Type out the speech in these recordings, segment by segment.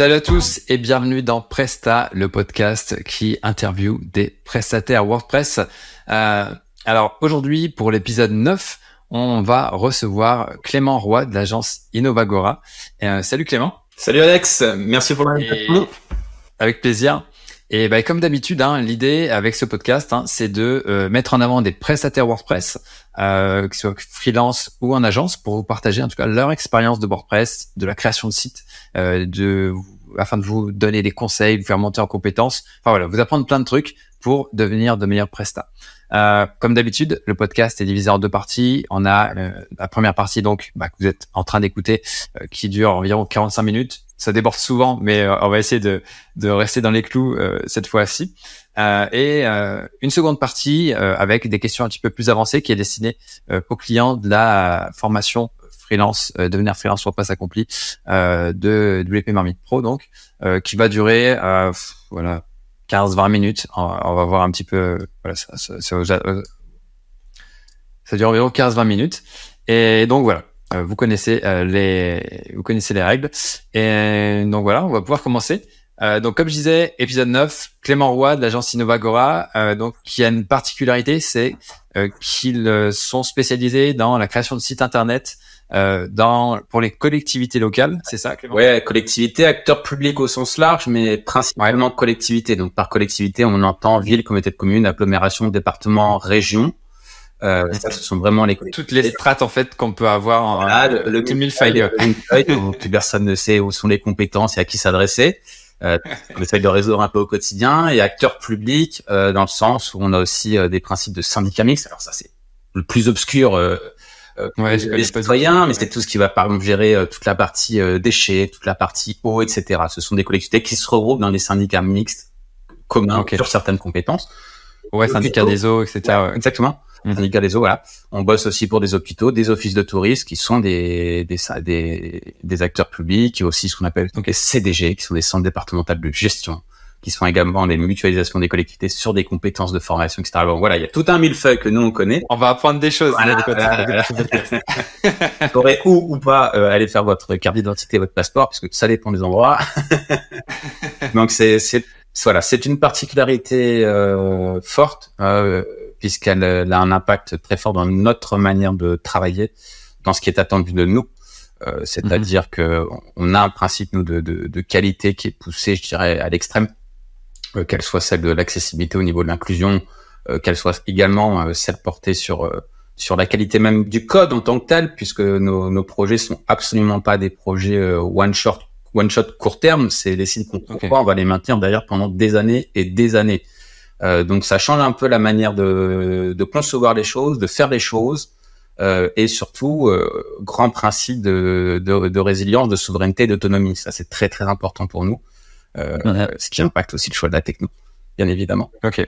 Salut à tous et bienvenue dans Presta, le podcast qui interview des prestataires WordPress. Euh, alors aujourd'hui, pour l'épisode 9, on va recevoir Clément Roy de l'agence Innovagora. Euh, salut Clément. Salut Alex, merci pour l'invitation. Avec plaisir. Et bah, comme d'habitude, hein, l'idée avec ce podcast, hein, c'est de euh, mettre en avant des prestataires WordPress, euh, que ce soit freelance ou en agence, pour vous partager en tout cas leur expérience de WordPress, de la création de site, euh, de afin de vous donner des conseils, vous faire monter en compétences. Enfin voilà, vous apprendre plein de trucs pour devenir de meilleurs prestats. Euh, comme d'habitude, le podcast est divisé en deux parties. On a euh, la première partie donc bah, que vous êtes en train d'écouter, euh, qui dure environ 45 minutes. Ça déborde souvent, mais on va essayer de, de rester dans les clous cette fois-ci. et une seconde partie avec des questions un petit peu plus avancées qui est destinée aux clients de la formation freelance, devenir freelance sur passe accompli de WP Marmite Pro, donc qui va durer voilà 15-20 minutes. On, va voir un petit peu. Voilà, ça, ça, dure environ 15-20 minutes. Et donc voilà, euh, vous connaissez euh, les, vous connaissez les règles. Et donc voilà, on va pouvoir commencer. Euh, donc comme je disais, épisode 9, Clément Roy de l'agence Innovagora, euh, donc qui a une particularité, c'est euh, qu'ils sont spécialisés dans la création de sites internet euh, dans pour les collectivités locales, c'est ça Clément? Ouais, collectivité, acteurs publics au sens large, mais principalement ouais. collectivité. Donc par collectivité, on entend ville, communauté de communes, agglomération, département, région. Euh, ça, ce sont vraiment les toutes les strates en fait qu'on peut avoir en le, le, le. Plus personne ne sait où sont les compétences et à qui s'adresser. Euh, on essaye de résoudre un peu au quotidien et acteurs publics euh, dans le sens où on a aussi euh, des principes de syndicat mixte. Alors ça c'est le plus obscur euh, ouais, les citoyens, mais c'est tout ce qui va par exemple gérer euh, toute la partie euh, déchets, toute la partie eau, etc. Ce sont des collectivités qui se regroupent dans des syndicats mixtes communs okay. sur certaines compétences. Ouais, syndicat des eaux, etc. Ouais, exactement. Mmh. Syndicat des eaux, voilà. On bosse aussi pour des hôpitaux, des offices de tourisme qui sont des des, des, des acteurs publics, et aussi ce qu'on appelle donc les CDG, qui sont des centres départementaux de gestion qui sont également des mutualisations des collectivités sur des compétences de formation, etc. Bon, voilà, il y a tout un millefeuille que nous on connaît. On va apprendre des choses. Voilà, Vous pourrez ou ou pas euh, aller faire votre carte d'identité, votre passeport, puisque ça dépend des endroits. Donc c'est c'est voilà, c'est une particularité euh, forte euh, puisqu'elle a un impact très fort dans notre manière de travailler, dans ce qui est attendu de nous. Euh, c'est-à-dire mm -hmm. que on a un principe nous de, de, de qualité qui est poussé, je dirais, à l'extrême qu'elle soit celle de l'accessibilité au niveau de l'inclusion, euh, qu'elle soit également euh, celle portée sur sur la qualité même du code en tant que tel, puisque nos, nos projets sont absolument pas des projets one shot one shot court terme, c'est les sites qu'on okay. on va les maintenir d'ailleurs pendant des années et des années. Euh, donc ça change un peu la manière de, de concevoir les choses, de faire les choses, euh, et surtout euh, grand principe de, de, de, résilience, de souveraineté, d'autonomie. Ça c'est très très important pour nous. Euh, ouais. ce qui impacte aussi le choix de la techno, bien évidemment. Ok,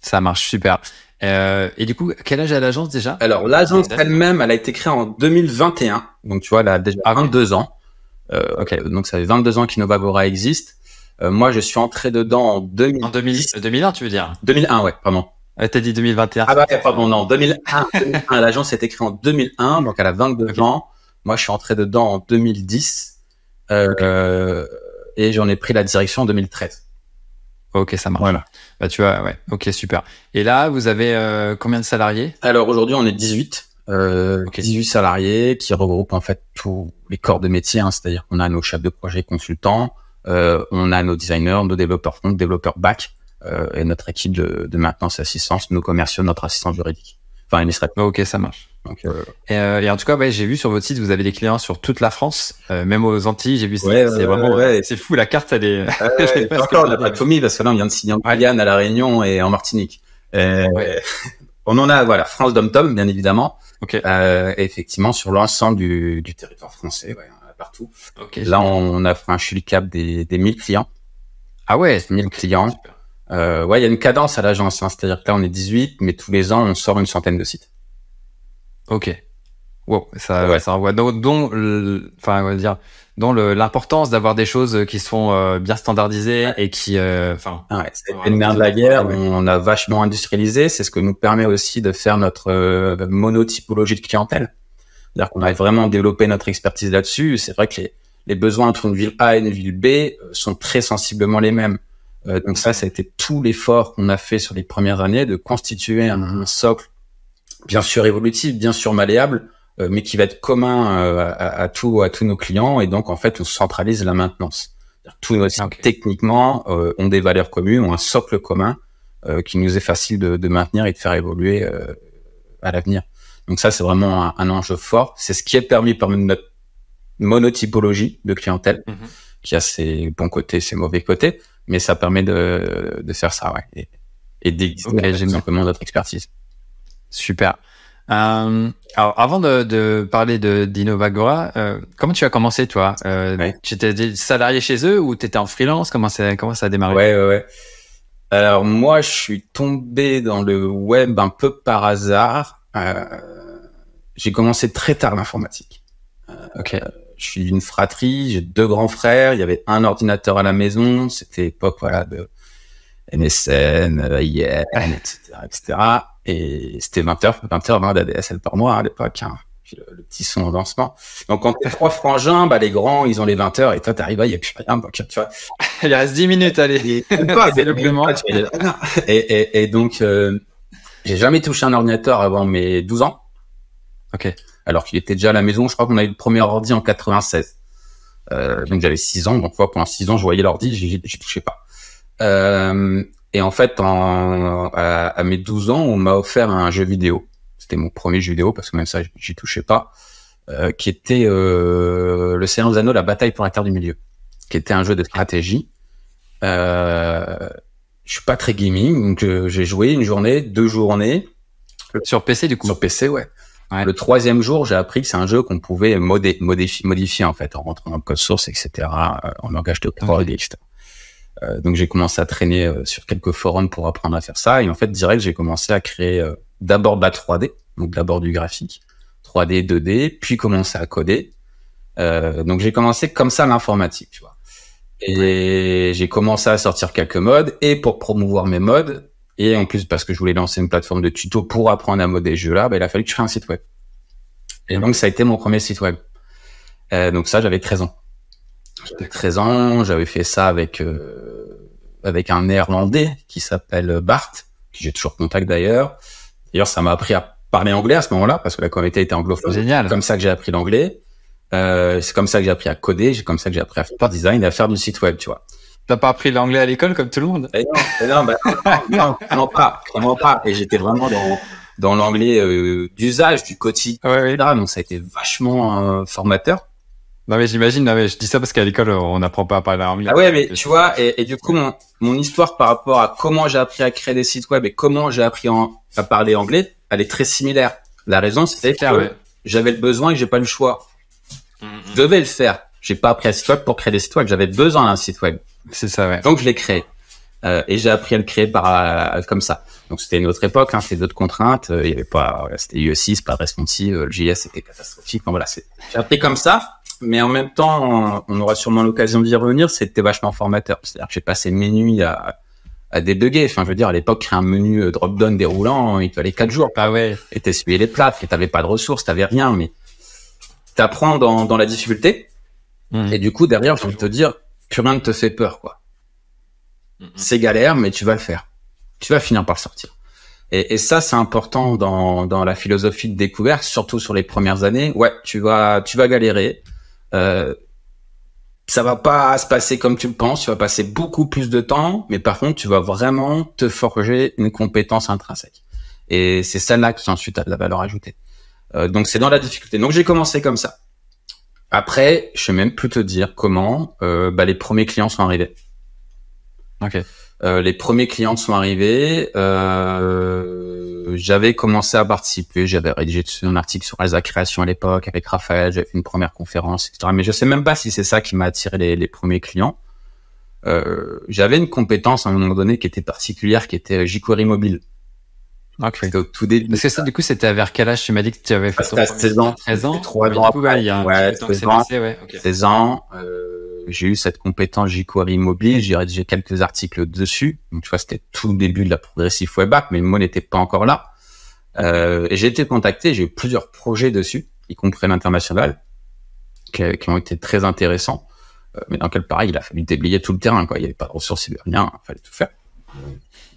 ça marche super. Euh, et du coup, quel âge a l'agence déjà? Alors l'agence elle-même, elle a été créée en 2021, donc tu vois, elle a déjà 22 ans. Euh, okay. Donc ça fait 22 ans qu'Innovagora existe. Euh, moi, je suis entré dedans en 2000... En 2000, 2001, tu veux dire? 2001, ouais, pardon. Ouais, T'as dit 2021. Ah bah pardon, non, 2001. 2001 l'agence a été créée en 2001, donc elle a 22 okay. ans. Moi, je suis entré dedans en 2010. Euh, okay et j'en ai pris la direction en 2013. Ok, ça marche. Voilà. Bah tu vois, ouais. Ok, super. Et là, vous avez euh, combien de salariés? Alors aujourd'hui, on est 18. Euh, okay. 18 salariés qui regroupent en fait tous les corps de métier, hein, c'est-à-dire qu'on a nos chefs de projet consultants, euh, on a nos designers, nos développeurs front, développeurs back, euh, et notre équipe de, de maintenance et assistance, nos commerciaux, notre assistant juridique. Enfin, administratif. Ok, ça marche. Donc, euh... et, euh, et, en tout cas, ouais, j'ai vu sur votre site, vous avez des clients sur toute la France, euh, même aux Antilles. J'ai vu, ouais, c'est vraiment, ouais. c'est fou. La carte, elle est. Ouais, encore, on n'a pas de parce que là, on vient de signer en Guyane, à la Réunion et en Martinique. on en a, voilà, France Dom Tom, bien évidemment. Okay. Euh, effectivement, sur l'ensemble du, du, territoire français, ouais, partout. Okay, là, on a franchi le cap des, des 1000 clients. Ah ouais, 1000 clients. Euh, ouais, il y a une cadence à l'agence, hein, c'est-à-dire que là, on est 18, mais tous les ans, on sort une centaine de sites. Ok. Wow, ça, ouais. ça envoie dont, dont enfin, on va dire, dont l'importance d'avoir des choses qui sont euh, bien standardisées ouais. et qui, enfin. Euh, ouais, c'est le nerf de la guerre. On a vachement industrialisé. C'est ce que nous permet aussi de faire notre euh, monotypologie de clientèle. C'est-à-dire qu'on a vraiment développé notre expertise là-dessus. C'est vrai que les, les besoins entre une ville A et une ville B euh, sont très sensiblement les mêmes. Euh, donc ça, ça a été tout l'effort qu'on a fait sur les premières années de constituer un, socle, bien sûr évolutif, bien sûr malléable, euh, mais qui va être commun à, à, tout, à tous nos clients. Et donc en fait, on centralise la maintenance. Tous nos sites techniquement ont des valeurs communes, ont un socle commun qui nous est facile de, de, maintenir et de faire évoluer à l'avenir. Donc ça, c'est vraiment un, un enjeu fort. C'est ce qui est permis par notre monotypologie de clientèle, mhm. qui a ses bons côtés, ses mauvais côtés, mais ça permet de, de faire ça, ouais, et, et d'exiger simplement notre expertise. Super. Euh, alors, avant de, de parler de d'Innovagora, euh, comment tu as commencé, toi? Euh, Tu étais salarié chez eux ou tu étais en freelance? Comment ça, comment ça a démarré? Ouais, ouais, ouais. Alors, moi, je suis tombé dans le web un peu par hasard. Euh, j'ai commencé très tard l'informatique. Euh, ok je suis d'une fratrie, j'ai deux grands frères, il y avait un ordinateur à la maison, c'était l'époque voilà de MSN, IM, etc., etc. Et c'était 20 heures, 20 heures 20 d'ADSL par mois à l'époque. Hein. le, petit son en lancement. Donc quand t'es trois frangins, bah les grands ils ont les 20 heures et toi t'arrives, il y a plus rien. Donc tu vois. il reste 10 minutes, allez. et, et, et donc euh, j'ai jamais touché un ordinateur avant mes 12 ans. Ok alors qu'il était déjà à la maison. Je crois qu'on a eu le premier ordi en 96. Euh, donc j'avais 6 ans, donc pendant 6 ans, je voyais l'ordi, j'y touchais pas. Euh, et en fait, en, à, mes 12 ans, on m'a offert un jeu vidéo. C'était mon premier jeu vidéo, parce que même ça, j'y touchais pas, euh, qui était euh, Le Seigneur des Anneaux, La Bataille pour la Terre du Milieu, qui était un jeu de stratégie. Euh, je suis pas très gaming, donc j'ai joué une journée, deux journées. Sur PC, du coup Sur PC, ouais. Le troisième jour, j'ai appris que c'est un jeu qu'on pouvait modifier, modifier en fait en rentrant dans le code source, etc., euh, en langage de prod, etc. Euh, donc j'ai commencé à traîner euh, sur quelques forums pour apprendre à faire ça. Et en fait, direct, j'ai commencé à créer euh, d'abord de la 3D, donc d'abord du graphique, 3D, 2D, puis commencer à coder. donc j'ai commencé comme ça l'informatique, tu vois. Et j'ai commencé à sortir quelques modes. Et pour promouvoir mes modes, et en plus, parce que je voulais lancer une plateforme de tuto pour apprendre à modder ce jeu-là, bah, il a fallu que je crée un site web. Et donc, ça a été mon premier site web. Euh, donc ça, j'avais 13 ans. J'avais 13 ans, j'avais fait ça avec euh, avec un néerlandais qui s'appelle Bart, qui j'ai toujours contact d'ailleurs. D'ailleurs, ça m'a appris à parler anglais à ce moment-là, parce que la communauté était anglophone. Génial. C'est comme ça que j'ai appris l'anglais. Euh, c'est comme ça que j'ai appris à coder, c'est comme ça que j'ai appris à faire design et à faire du site web, tu vois. T'as pas appris l'anglais à l'école comme tout le monde? Et Non, non, bah, non, non, pas, vraiment pas. Et j'étais vraiment dans dans l'anglais euh, d'usage du quotidien. Ouais, ouais. Donc ça a été vachement euh, formateur. Non mais j'imagine, non mais je dis ça parce qu'à l'école on n'apprend pas à parler anglais. Ah ouais, mais tu vois, et, et du coup mon, mon histoire par rapport à comment j'ai appris à créer des sites web et comment j'ai appris à parler anglais, elle est très similaire. La raison c'était que j'avais le besoin et j'ai pas le choix. Mm, mm. Je devais le faire. J'ai pas appris à site web pour créer des sites web. J'avais besoin d'un site web. C'est ça, ouais. Donc je l'ai créé. Euh, et j'ai appris à le créer par euh, comme ça. Donc c'était une autre époque, hein, c'était d'autres contraintes. Euh, il y avait pas, c'était UE6, pas de responsive, le JS c'était catastrophique. Enfin, voilà, j'ai appris comme ça. Mais en même temps, on aura sûrement l'occasion d'y revenir. C'était vachement formateur. C'est-à-dire que j'ai passé mes nuits à, à débugger. Enfin, je veux dire, à l'époque, créer un menu drop-down déroulant, il fallait quatre jours. Ah ouais. Et t'essuyais les plats, et t'avais pas de ressources, t'avais rien. Mais t'apprends dans, dans la difficulté. Mmh. Et du coup, derrière, je te dire, plus rien ne te fait peur, quoi. Mm-hmm. C'est galère, mais tu vas le faire. Tu vas finir par sortir. Et, et ça, c'est important dans, dans la philosophie de découverte, surtout sur les premières années. Ouais, tu vas, tu vas galérer. Euh, ça va pas se passer comme tu le penses. Tu vas passer beaucoup plus de temps, mais par contre, tu vas vraiment te forger une compétence intrinsèque. Et c'est celle-là qui ensuite a de la valeur ajoutée. Euh, donc c'est dans la difficulté. Donc j'ai commencé comme ça. Après, je sais même plus te dire comment euh, bah, les premiers clients sont arrivés. Ok. Euh, les premiers clients sont arrivés. Euh, j'avais commencé à participer. J'avais rédigé un article sur la création à l'époque avec Raphaël. J'avais fait une première conférence, etc. Mais je sais même pas si c'est ça qui m'a attiré les, les, premiers clients. Euh, j'avais une compétence à un moment donné qui était particulière, qui était jQuery mobile. Okay. Au tout début. Parce que ça, du coup, c'était vers quel âge? Tu m'as dit que tu avais fait ton 16 ans. 13 ans? 3 ans après. ouais, 16 ans. Passé, ouais. Okay. 16 ans. Euh, j'ai eu cette compétence jQuery mobile. J'ai rédigé quelques articles dessus. Donc, tu vois, c'était tout le début de la progressive web app, mais le mot n'était pas encore là. Euh, et j'ai été contacté. J'ai eu plusieurs projets dessus, y compris l'international. qui, qui ont été très intéressants, euh, mais dans lequel pareil, il a fallu déblayer tout le terrain. Quoi. Il n'y avait pas de ressources, il n'y avait rien, il fallait tout faire.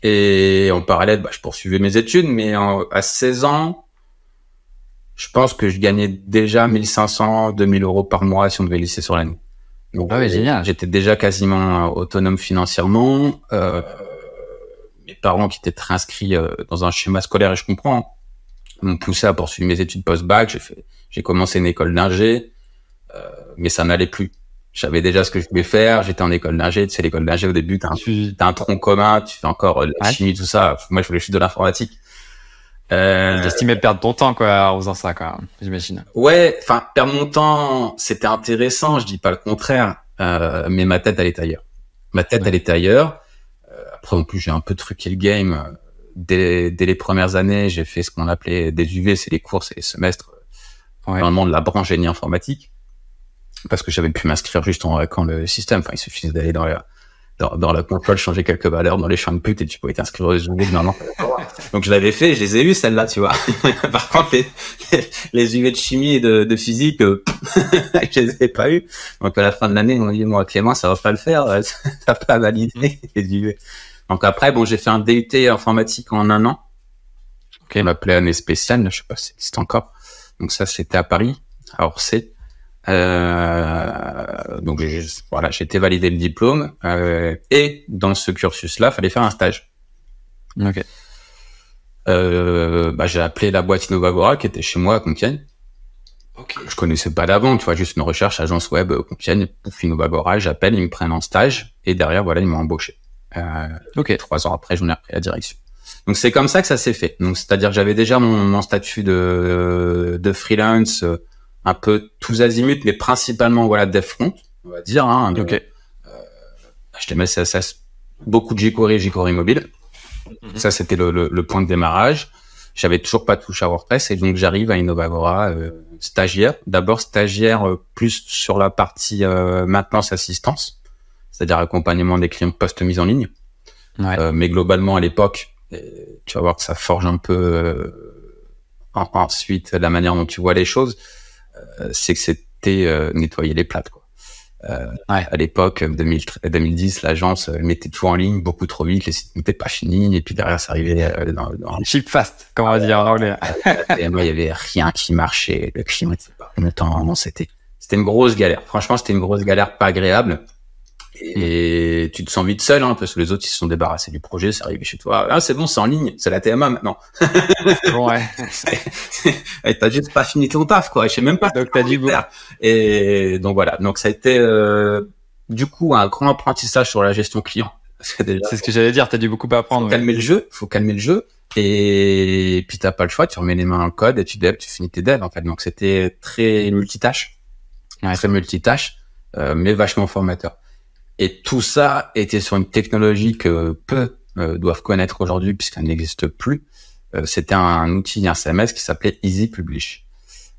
Et en parallèle, bah, je poursuivais mes études, mais à 16 ans, je pense que je gagnais déjà 1500, 2000 euros par mois si on devait lisser sur l'année. Donc, ah génial. J'étais déjà quasiment autonome financièrement. Euh, mes parents qui étaient très inscrits euh, dans un schéma scolaire, et je comprends, m'ont poussé à poursuivre mes études post-bac. J'ai fait, j'ai commencé une école d'ingé, euh, mais ça n'allait plus. J'avais déjà ce que je voulais faire. J'étais en école d'ingé. Tu sais, l'école d'ingé au début, t'as un, as un tronc commun, tu fais encore euh, la chimie, tout ça. Moi, je voulais juste de l'informatique. Euh, J'estimais perdre ton temps, quoi, en faisant ça, quoi. J'imagine. Ouais, enfin, perdre mon temps, c'était intéressant. Je dis pas le contraire, euh, mais ma tête, elle est ailleurs. Ma tête, elle est ailleurs. Euh, après, en plus, j'ai un peu truqué le game. Dès, dès les premières années, j'ai fait ce qu'on appelait des UV, c'est les courses et les semestres, ouais. dans le monde de la branche génie informatique parce que j'avais pu m'inscrire juste en hackant le système. Enfin, il suffisait d'aller dans la, dans, dans la console, changer quelques valeurs dans les champs de pute et tu pouvais t'inscrire aux UV. Non, non. Donc je l'avais fait, je les ai eu celles-là, tu vois. Par contre, les, les, UV de chimie et de, de physique, euh, je les ai pas eu. Donc à la fin de l'année, on dit moi Clément, ça va pas le faire, t'as pas validé les UV. Donc après, bon, j'ai fait un DUT informatique en un an. Ok, il m'appelait année spéciale, je sais pas si c'est encore. Donc ça, c'était à Paris, à Orsay. Euh, donc voilà, j'ai été validé le diplôme euh, et dans ce cursus-là, fallait faire un stage. Ok. Euh, bah, j'ai appelé la boîte Innovagora qui était chez moi à Compiègne. Okay. Je connaissais pas d'avant, tu vois, juste une recherche agence web Compiègne, pouf, Innovagora, j'appelle, ils me prennent en stage et derrière, voilà, ils m'ont embauché. Euh, ok. Trois ans après, j'en ai repris la direction. Donc c'est comme ça que ça s'est fait. Donc c'est-à-dire que j'avais déjà mon, mon statut de, de freelance un peu tous azimuts, mais principalement voilà DevFront, on va dire. Hein, ok. Euh, HTML, CSS, beaucoup de jQuery, jQuery mobile. Mhm. Ça, c'était le, le, le, point de démarrage. J'avais toujours pas touché à WordPress et donc j'arrive à Innovagora euh, stagiaire. D'abord stagiaire euh, plus sur la partie euh, maintenance assistance, c'est-à-dire accompagnement des clients post mise en ligne. Ouais. Euh, mais globalement à l'époque, tu vas voir que ça forge un peu ensuite la manière dont tu vois les choses. Euh, c'est que c'était euh, nettoyer les plates. Quoi. Euh, ouais. À l'époque, 2010, l'agence mettait tout en ligne beaucoup trop vite, les sites n'étaient pas finis, et puis derrière, ça arrivait dans, dans... Cheap fast, comme on va dire en anglais. et moi, il y avait rien qui marchait, le client était pas content, c'était c'était une grosse galère. Franchement, c'était une grosse galère pas agréable. Et tu te sens vite seul, hein, parce que les autres ils se sont débarrassés du projet, c'est arrivé chez toi. Ah c'est bon, c'est en ligne, c'est la TMA maintenant. ouais. t'as juste pas fini ton taf, quoi. Je sais même pas. Donc t'as dit faire. Et donc voilà. Donc ça a été euh, du coup un grand apprentissage sur la gestion client. C'est ce que j'allais dire. T'as dû beaucoup apprendre. Faut calmer le jeu. Faut calmer le jeu. Et puis t'as pas le choix. Tu remets les mains dans le code et tu dev, tu finis tes devs en fait. Donc c'était très multitâche, ouais. très multitâche, euh, mais vachement formateur. Et tout ça était sur une technologie que peu euh, doivent connaître aujourd'hui puisqu'elle n'existe plus. Euh, C'était un, outil, un CMS qui s'appelait Easy Publish.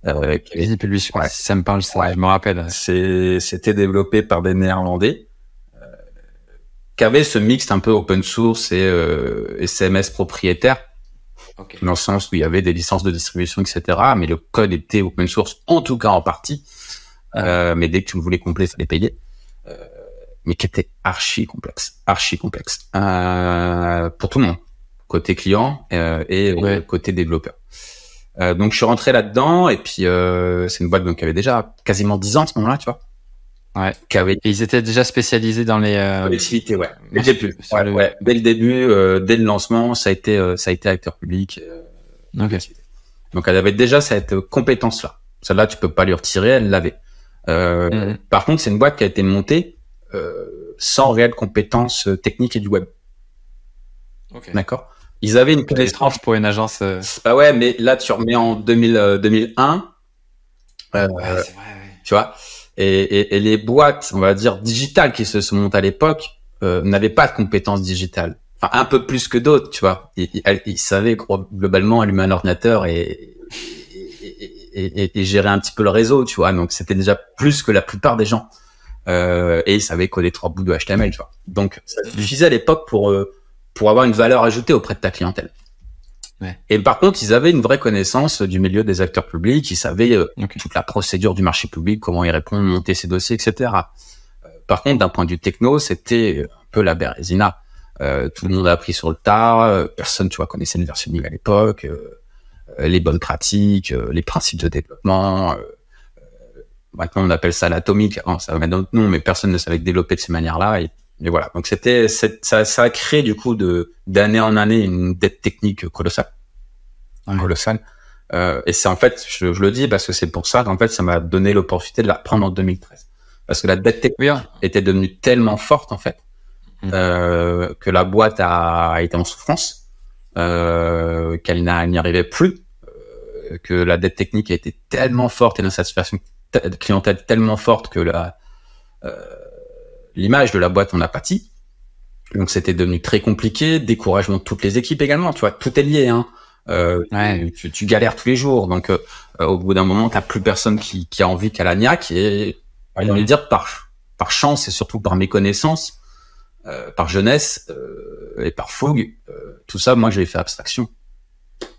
Euh, Easy Publish, ouais. ça me parle, ça, ouais. je me rappelle. C'était développé par des Néerlandais euh, qui avaient ce mix un peu open source et, euh, et CMS propriétaire. Okay. Dans le sens où il y avait des licences de distribution, etc. Mais le code était open source, en tout cas en partie. Euh, mais dès que tu le voulais complet, il fallait payer. Euh, mais qui était archi complexe, archi complexe euh, pour tout le monde, côté client euh, et ouais. côté développeur. Euh, donc je suis rentré là-dedans et puis euh, c'est une boîte donc qui avait déjà quasiment 10 ans à ce moment-là, tu vois. Ouais. Qui avait... Et ils étaient déjà spécialisés dans les. Euh... L'activité, ouais. Dès le début. Ouais, le... ouais. Dès le début, euh, dès le lancement, ça a été, euh, ça a été acteur public. Okay. Donc elle avait déjà cette compétence-là. Celle-là, tu peux pas lui retirer, elle l'avait. Mmh. Par contre, c'est une boîte qui a été montée sans réelle compétence technique et du web. Okay. D'accord? Ils avaient une C'est étrange pour une agence. Euh... Bah ouais, mais là tu remets en 2000, euh, 2001. Euh, ouais, c'est vrai, ouais. Tu vois? Et, et, et, les boîtes, on va dire digitales qui se sont montées à l'époque, euh, n'avaient pas de compétences digitales. Enfin, un peu plus que d'autres, tu vois. Ils, ils, ils savaient globalement allumer un ordinateur et, et, et, gérer un petit peu le réseau, tu vois. Donc c'était déjà plus que la plupart des gens euh, et ils savaient coder trois bouts de HTML, tu vois. Donc, ça suffisait à l'époque pour euh, pour avoir une valeur ajoutée auprès de ta clientèle. Et par contre, ils avaient une vraie connaissance du milieu des acteurs publics. Ils savaient euh, toute la procédure du marché public, comment y répondre, monter ses dossiers, etc. Par contre, d'un point de vue techno, c'était un peu la bérésina. Tout le monde a appris sur le tard. Personne, tu vois, connaissait le versionning à l'époque, les bonnes pratiques, les principes de développement. Maintenant, on appelle ça l'atomique. ça va mettre d'autres noms, mais personne ne savait développer de ces manières-là. Et et voilà. Donc c'était, ça, ça a créé du coup de d'année en année une dette technique colossale, colossale. Euh, et c'est en fait, je, je, le dis parce que c'est pour ça qu'en fait, ça m'a donné l'opportunité de la prendre en 2013, parce que la dette technique était devenue tellement forte en fait mmh. euh, que la boîte a, été en souffrance, euh, qu'elle n'y arrivait plus, euh, que la dette technique a été tellement forte et l'insatisfaction clientèle tellement forte que la euh, l'image de la boîte en a pâti. Donc c'était devenu très compliqué, découragement de toutes les équipes également, tu vois, tout est lié. Hein. Euh, tu, galères tous les jours, donc euh, au bout d'un moment, t'as plus personne qui, qui a envie qu'à la niaque et on va dire par par chance et surtout par méconnaissance, euh, par jeunesse euh, et par fougue, euh, tout ça, moi j'ai fait abstraction.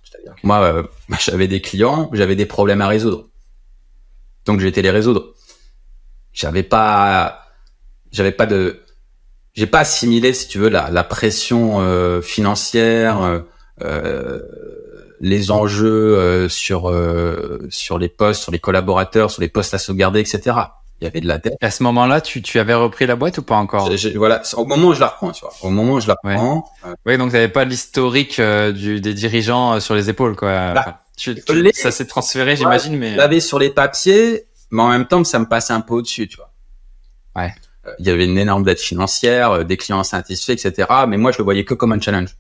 C'est-à-dire que moi, j'avais des clients, j'avais des problèmes à résoudre, donc j'ai été les résoudre. J'avais pas j'avais pas de j'ai pas assimilé si tu veux la, la pression euh, financière euh, euh les enjeux euh, sur sur les postes sur les collaborateurs sur les postes à sauvegarder etc il y avait de la dette. À ce moment-là tu, tu avais repris la boîte ou pas encore? Voilà au moment où je la reprends tu vois. Au moment où je la reprends oui donc t'avais pas l'historique du des dirigeants sur les épaules quoi. Bah, tu, ça s'est transféré j'imagine mais l'avais sur les papiers mais en même temps ça me passait un peu au-dessus tu vois ouais il y avait une énorme dette financière, euh, des clients insatisfaits, etc. Mais moi, je le voyais que comme un challenge.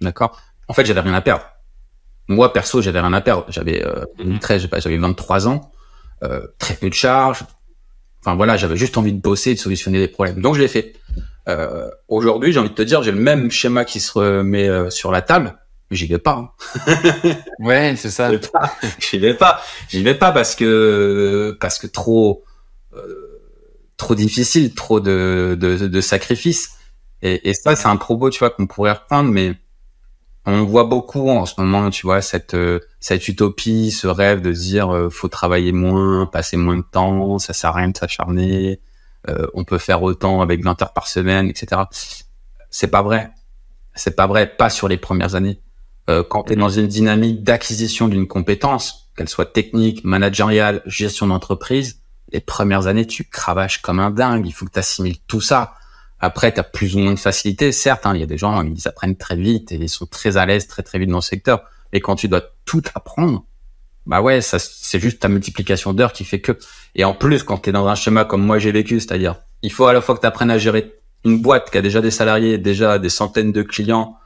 D'accord? En fait, j'avais rien à perdre. Moi, perso, j'avais rien à perdre. J'avais euh, 13, mhm. j'avais 23 ans, euh, très peu de charges. Enfin voilà, j'avais juste envie de bosser, de solutionner des problèmes. Donc je l'ai fait. Euh, Aujourd'hui, j'ai envie de te dire, j'ai le même schéma qui se remet euh, sur la table, mais j'y vais pas. Hein. ouais, c'est ça. J'y vais pas. J'y vais pas parce que parce que trop. Euh, trop difficile, trop de, de, de sacrifices. Et, et ça, c'est un propos, tu vois, qu'on pourrait reprendre, mais on voit beaucoup en ce moment, tu vois, cette cette utopie, ce rêve de dire euh, faut travailler moins, passer moins de temps, ça sert à rien de s'acharner, euh, on peut faire autant avec 20 heures par semaine, etc. C'est pas vrai. C'est pas vrai, pas sur les premières années. Euh, quand tu es dans une dynamique d'acquisition d'une compétence, qu'elle soit technique, managériale, gestion d'entreprise, les premières années, tu cravaches comme un dingue. Il faut que tu assimiles tout ça. Après, tu as plus ou moins de facilité. Certes, hein, il y a des gens, ils apprennent très vite et ils sont très à l'aise très très vite dans le secteur. Et quand tu dois tout apprendre, bah ouais, ça c'est juste ta multiplication d'heures qui fait que. Et en plus, quand tu es dans un schéma comme moi j'ai vécu, c'est-à-dire, il faut à la fois que tu apprennes à gérer une boîte qui a déjà des salariés, déjà des centaines de clients,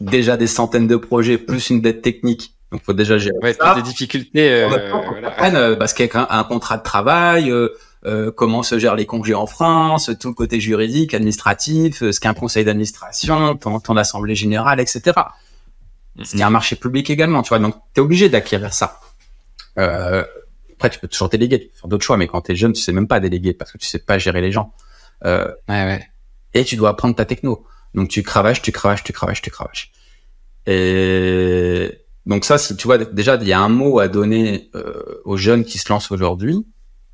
déjà des centaines de projets, plus une dette technique, donc, faut déjà gérer ouais, ça. des difficultés. Euh, voilà. euh, parce qu'il y a un, contrat de travail, euh, euh, comment se gèrent les congés en France, tout le côté juridique, administratif, euh, ce qu'est un conseil d'administration, ton, ton assemblée générale, etc. Il y a un marché public également, tu vois. Donc, tu es obligé d'acquérir ça. Euh, après, tu peux toujours déléguer, faire d'autres choix, mais quand tu es jeune, tu sais même pas déléguer parce que tu sais pas gérer les gens. Euh, ouais, ouais. Et tu dois apprendre ta techno. Donc, tu cravaches, tu cravaches, tu cravaches, tu cravaches. Et donc ça, si tu vois, déjà, il y a un mot à donner euh, aux jeunes qui se lancent aujourd'hui,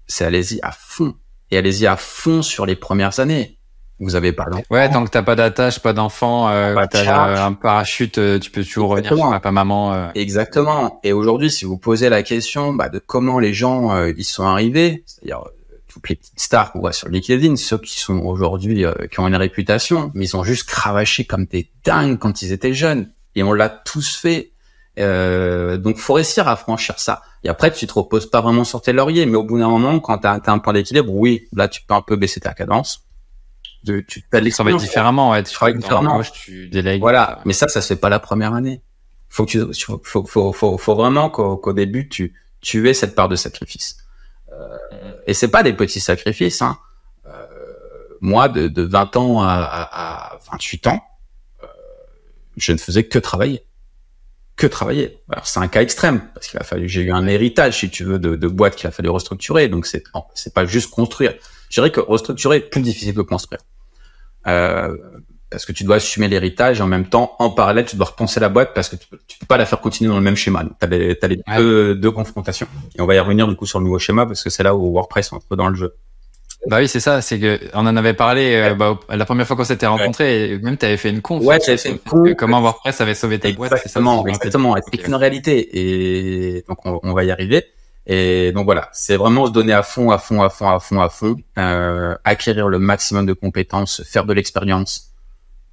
c'est allez-y à fond. Et allez-y à fond sur les premières années. Vous avez pas d'enfant. Ouais, tant que t'as pas d'attache, pas d'enfant, euh, t'as un parachute, euh, tu peux toujours revenir sur papa, maman. Euh. Exactement. Et aujourd'hui, si vous posez la question bah, de comment les gens euh, ils sont arrivés, c'est-à-dire les petites stars qu'on voit sur LinkedIn, ceux qui sont aujourd'hui qui ont une réputation, mais ils ont juste cravaché comme des dingues quand ils étaient jeunes. Et on l'a tous fait. Euh, donc faut réussir à franchir ça. Et après, tu te reposes pas vraiment sur tes lauriers, mais au bout d'un moment, quand tu as, un point d'équilibre, oui, là, tu peux un peu baisser ta cadence. De, tu va être différemment, ouais. Tu travailles différemment. tu délègues. Voilà, mais ça, ça se fait pas la première année. Faut que tu, faut, faut, faut, faut, vraiment qu'au début, tu, tu aies cette part de sacrifice. Euh, et c'est pas des petits sacrifices. Hein. Euh, moi, de, de 20 ans à, à, à 28 ans, euh, je ne faisais que travailler que travailler. Alors c'est un cas extrême parce qu'il a fallu, j'ai eu un héritage si tu veux de, de boîtes qu'il a fallu restructurer, donc c'est c'est pas juste construire. Je dirais que restructurer est plus difficile que construire. Euh, parce que tu dois assumer l'héritage et en même temps, en parallèle, tu dois repenser la boîte parce que tu peux, peux pas la faire continuer dans le même schéma. Tu as les, as les deux, deux, confrontations. Et on va y revenir du coup sur le nouveau schéma parce que c'est là où WordPress entre dans le jeu. Bah oui, c'est ça. C'est que on en avait parlé euh, bah, la première fois qu'on s'était rencontrés. Et même tu avais fait une conf. Ouais, j'avais fait une conf. Comment WordPress avait sauvé ta boîte. Exactement, exactement. C'est une réalité. Et donc on, on, va y arriver. Et donc voilà, c'est vraiment se donner à fond, à fond, à fond, à fond, à fond, euh, acquérir le maximum de compétences, faire de l'expérience.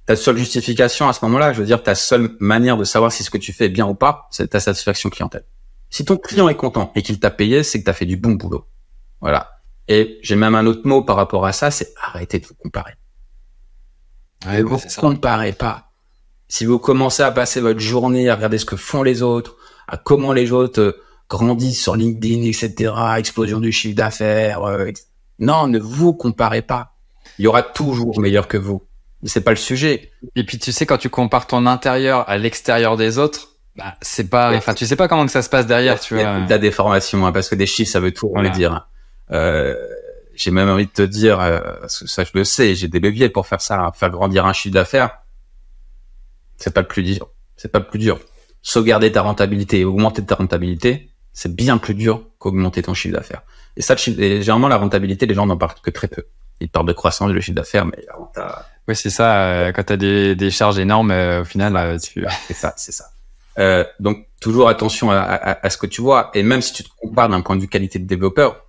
Ta seule justification à ce moment-là, je veux dire, ta seule manière de savoir si ce que tu fais est bien ou pas, c'est ta satisfaction clientèle. Si ton client est content et qu'il t'a payé, c'est que tu as fait du bon boulot. Voilà. Et j'ai même un autre mot par rapport à ça, c'est arrêtez de vous comparer. ne vous comparez pas. Si vous commencez à passer votre journée à regarder ce que font les autres, à comment les autres euh, grandissent sur LinkedIn, etc., explosion du chiffre d'affaires, euh, non, ne vous comparez pas. Il y aura toujours meilleur que vous. C'est pas le sujet. Et puis tu sais quand tu compares ton intérieur à l'extérieur des autres, bah, c'est pas, enfin tu sais pas comment que ça se passe derrière, tu vois. T'as des formations, hein, parce que des chiffres ça veut tout voilà. dire. Euh, j'ai même envie de te dire, euh, ça je le sais, j'ai des leviers pour faire ça, faire grandir un chiffre d'affaires. C'est pas le plus dur. C'est pas le plus dur. Sauvegarder ta rentabilité et augmenter ta rentabilité, c'est bien plus dur qu'augmenter ton chiffre d'affaires. Et ça, généralement, la rentabilité, les gens n'en parlent que très peu. Ils parlent de croissance, de chiffre d'affaires, mais rentabilité... Oui, c'est ça. Euh, quand tu as des, des, charges énormes, euh, au final, euh, tu... c'est ça, c'est ça. Euh, donc, toujours attention à, à, à, ce que tu vois. Et même si tu te compares d'un point de vue qualité de développeur,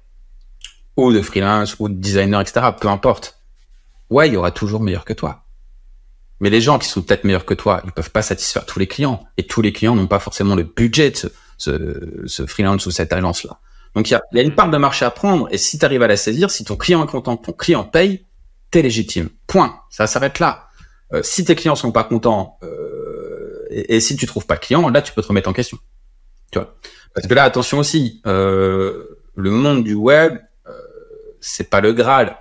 ou de freelance, ou de designer, etc., peu importe. Ouais, il y aura toujours meilleur que toi. Mais les gens qui sont peut-être meilleurs que toi, ils peuvent pas satisfaire tous les clients. Et tous les clients n'ont pas forcément le budget de ce, ce, ce freelance ou cette agence-là. Donc il y a, une part de marché à prendre. Et si tu arrives à la saisir, si ton client est content, ton client paye, t'es légitime. Point. Ça s'arrête là. Euh, si tes clients sont pas contents euh, et, si tu trouves pas de client, là tu peux te remettre en question. Tu vois? Parce que là, attention aussi, euh, le monde du web, c'est pas le Graal.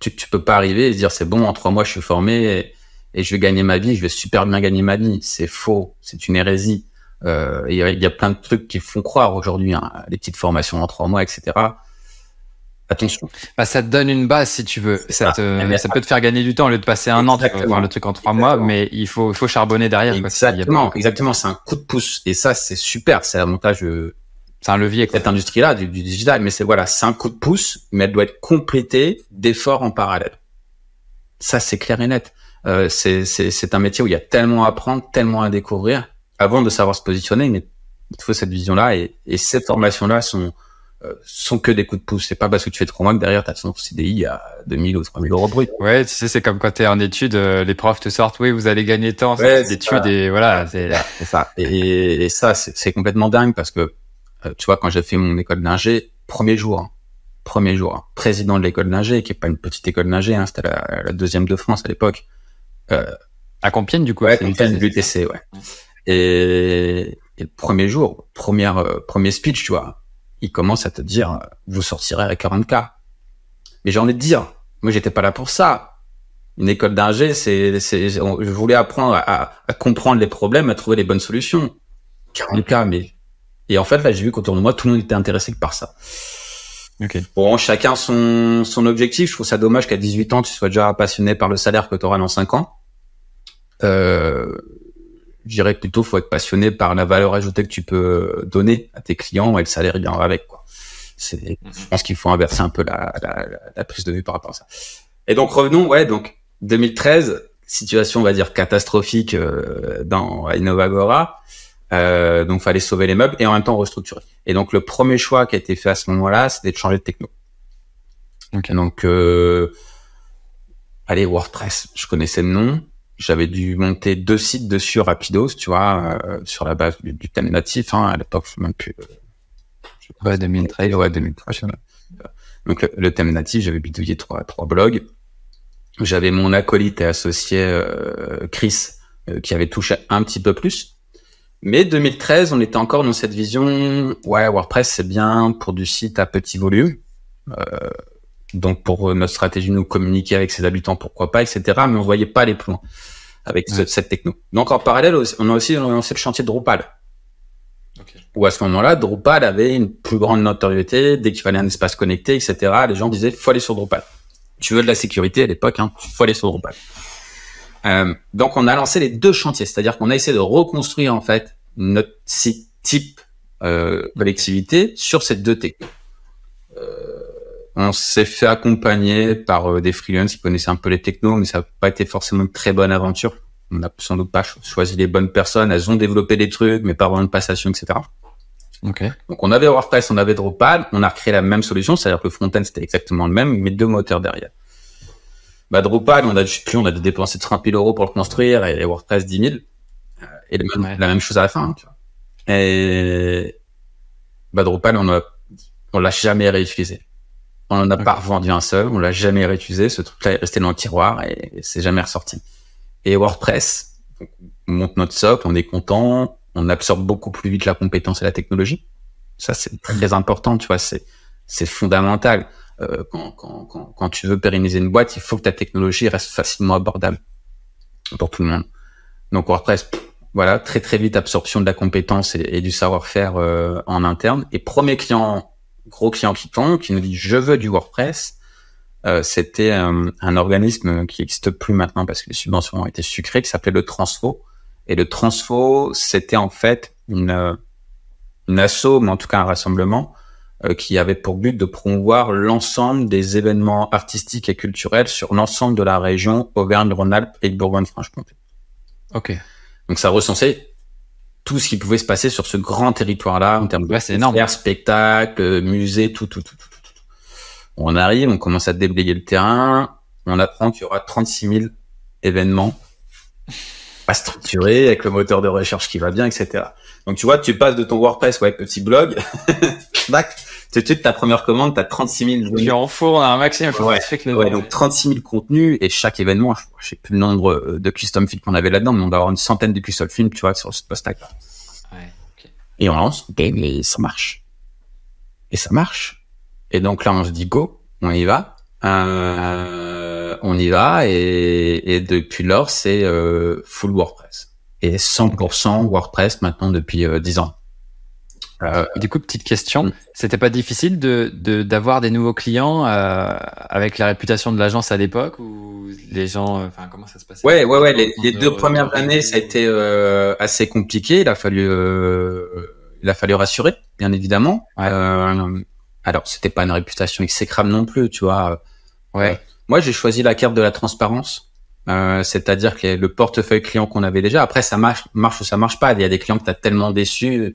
Tu, tu peux pas arriver et dire c'est bon, en trois mois je suis formé et je vais gagner ma vie, je vais super bien gagner ma vie. C'est faux, c'est une hérésie. Euh, il y, y, a plein de trucs qui font croire aujourd'hui, hein, les petites formations en trois mois, etc. Attention. Bah, ça te donne une base si tu veux. Ça, te, ça peut te faire gagner du temps au lieu de passer un an, voir le truc en trois mois, mais il faut, il faut charbonner derrière. Exactement, exactement. C'est un coup de pouce et ça c'est super. C'est l'avantage. C'est un levier. Cette industrie-là du, du, digital, mais c'est voilà, c'est un coup de pouce, mais elle doit être complétée d'efforts en parallèle. Ça c'est clair et net. Euh, c'est un métier où il y a tellement à apprendre, tellement à découvrir avant de savoir se positionner, mais il faut cette vision-là et, et ces formations-là sont euh, sont que des coups de pouce. C'est pas parce que tu fais mois que derrière t'as son CDI à 2000 ou 3000 euros brut. Ouais, tu sais, c'est comme quand t'es en études, euh, les profs te sortent, oui, vous allez gagner tant, ouais, c'est études et voilà. C'est ça. Et, et ça, c'est complètement dingue parce que, euh, tu vois, quand j'ai fait mon école d'ingé, premier jour, hein, premier jour, hein, président de l'école d'ingé, qui est pas une petite école d'ingé, hein, c'était la, la, deuxième de France à l'époque. Euh, à Compiègne, du coup. Ouais, Compiègne, l'UTC, ouais. Et, et, le premier jour, première, euh, premier speech, tu vois, il commence à te dire, vous sortirez avec 40K. Mais j'ai envie de dire, moi, j'étais pas là pour ça. Une école d'ingé, c'est, c'est, je voulais apprendre à, à, comprendre les problèmes, à trouver les bonnes solutions. 40K, mais, et en fait, là, j'ai vu qu'autour de moi, tout le monde était intéressé que par ça. Okay. Bon, chacun son, son objectif. Je trouve ça dommage qu'à 18 ans, tu sois déjà passionné par le salaire que tu auras dans 5 ans. Euh, je dirais plutôt faut être passionné par la valeur ajoutée que tu peux donner à tes clients et le salaire viendra avec quoi. C'est, mhm. je pense qu'il faut inverser un peu la, la, la, prise de vue par rapport à ça. Et donc revenons, ouais, donc 2013, situation on va dire catastrophique euh, dans Innovagora. Euh, donc fallait sauver les meubles et en même temps restructurer. Et donc le premier choix qui a été fait à ce moment-là, c'était de changer de techno. Okay. Donc euh, allez WordPress, je connaissais le nom j'avais dû monter deux sites dessus rapidos, tu vois, euh, sur la base du, du thème natif. Hein, à l'époque, je même plus. Euh, ouais, 2013. Ouais, 2013. Donc le, le, thème natif, j'avais bidouillé trois trois blogs. J'avais mon acolyte et associé euh, Chris euh, qui avait touché un petit peu plus. Mais 2013, on était encore dans cette vision. Ouais, WordPress c'est bien pour du site à petit volume. Euh, donc pour notre stratégie, nous communiquer avec ses habitants, pourquoi pas, etc. Mais on voyait pas les plans avec ouais. cette techno. Donc en parallèle, on a aussi lancé le chantier de Drupal. Okay. Où à ce moment-là, Drupal avait une plus grande notoriété. Dès qu'il fallait un espace connecté, etc., les gens disaient faut aller sur Drupal. Tu veux de la sécurité à l'époque, hein, faut aller sur Drupal. Euh, donc on a lancé les deux chantiers, c'est-à-dire qu'on a essayé de reconstruire en fait notre site type euh, collectivité sur ces deux techniques. Euh, on s'est fait accompagner par euh, des freelances qui connaissaient un peu les technos, mais ça n'a pas été forcément une très bonne aventure. On n'a sans doute pas choisi les bonnes personnes. Elles ont développé des trucs, mais pas vraiment de passation, etc. Okay. Donc on avait WordPress, on avait Drupal, on a recréé la même solution, c'est-à-dire que le front-end c'était exactement le même, mais deux moteurs derrière. Bah Drupal, on a plus, on a dû dépenser 30 000 euros pour le construire et WordPress 10 000 et la même chose à la fin. Hein, tu vois. Et bah Drupal, on l'a jamais réutilisé. On n'en a pas revendu un seul, on l'a jamais réutilisé. Ce truc-là est resté dans le tiroir et, c'est jamais ressorti. Et WordPress, on monte notre socle, on est content, on absorbe beaucoup plus vite la compétence et la technologie. Ça, c'est très important, tu vois, c'est, c'est fondamental. Euh, quand, quand, quand, quand, tu veux pérenniser une boîte, il faut que ta technologie reste facilement abordable pour tout le monde. Donc WordPress, voilà, très très vite absorption de la compétence et, du savoir-faire euh, en interne. Et premier client gros client qui tombe, qui nous dit je veux du WordPress. Euh, c'était euh, un organisme qui n'existe plus maintenant parce que les subventions ont été sucrées, qui s'appelait le Transfo. Et le Transfo, c'était en fait une, euh, une asso, mais en tout cas un rassemblement, qui avait pour but de promouvoir l'ensemble des événements artistiques et culturels sur l'ensemble de la région Auvergne-Rhône-Alpes et Bourgogne-Franche-Comté. Ok. Donc ça recensait tout ce qui pouvait se passer sur ce grand territoire-là en termes de spectacles, spectacle, musée, tout, tout, tout, tout, tout, On arrive, on commence à déblayer le terrain, on apprend qu'il y aura 36 000 événements pas structurés, avec le moteur de recherche qui va bien, etc. Donc tu vois, tu passes de ton WordPress, ouais, petit blog, tout de suite ta première commande, t'as 36 000. Tu en fournes un maximum. Ouais, ouais, donc 36 000 contenus et chaque événement, je sais plus le nombre euh, de custom fields qu'on avait là-dedans, mais on doit avoir une centaine de custom fields, tu vois, sur ce post-tag. Ouais, Et on lance, et ça marche. Et ça marche. Et donc là, on se dit go, on y va. Euh, on y va et, et depuis lors, c'est euh, full WordPress. Et 100% WordPress maintenant depuis euh, 10 ans. Euh, du coup, petite question, mm. c'était pas difficile de d'avoir des nouveaux clients euh, avec la réputation de l'agence à l'époque ou les gens, euh, enfin comment ça se passait? Ouais, ouais, ouais. Les, les deux premières années, ça a été euh, assez compliqué. Il a fallu, euh, il a fallu rassurer, bien évidemment. Ouais. alors, c'était pas une réputation exécrable non plus, tu vois. Ouais. moi, j'ai choisi la carte de la transparence. c'est-à-dire que le portefeuille client qu'on avait déjà. Après, ça marche, marche ou ça marche pas. Il y a des clients que t'as tellement déçus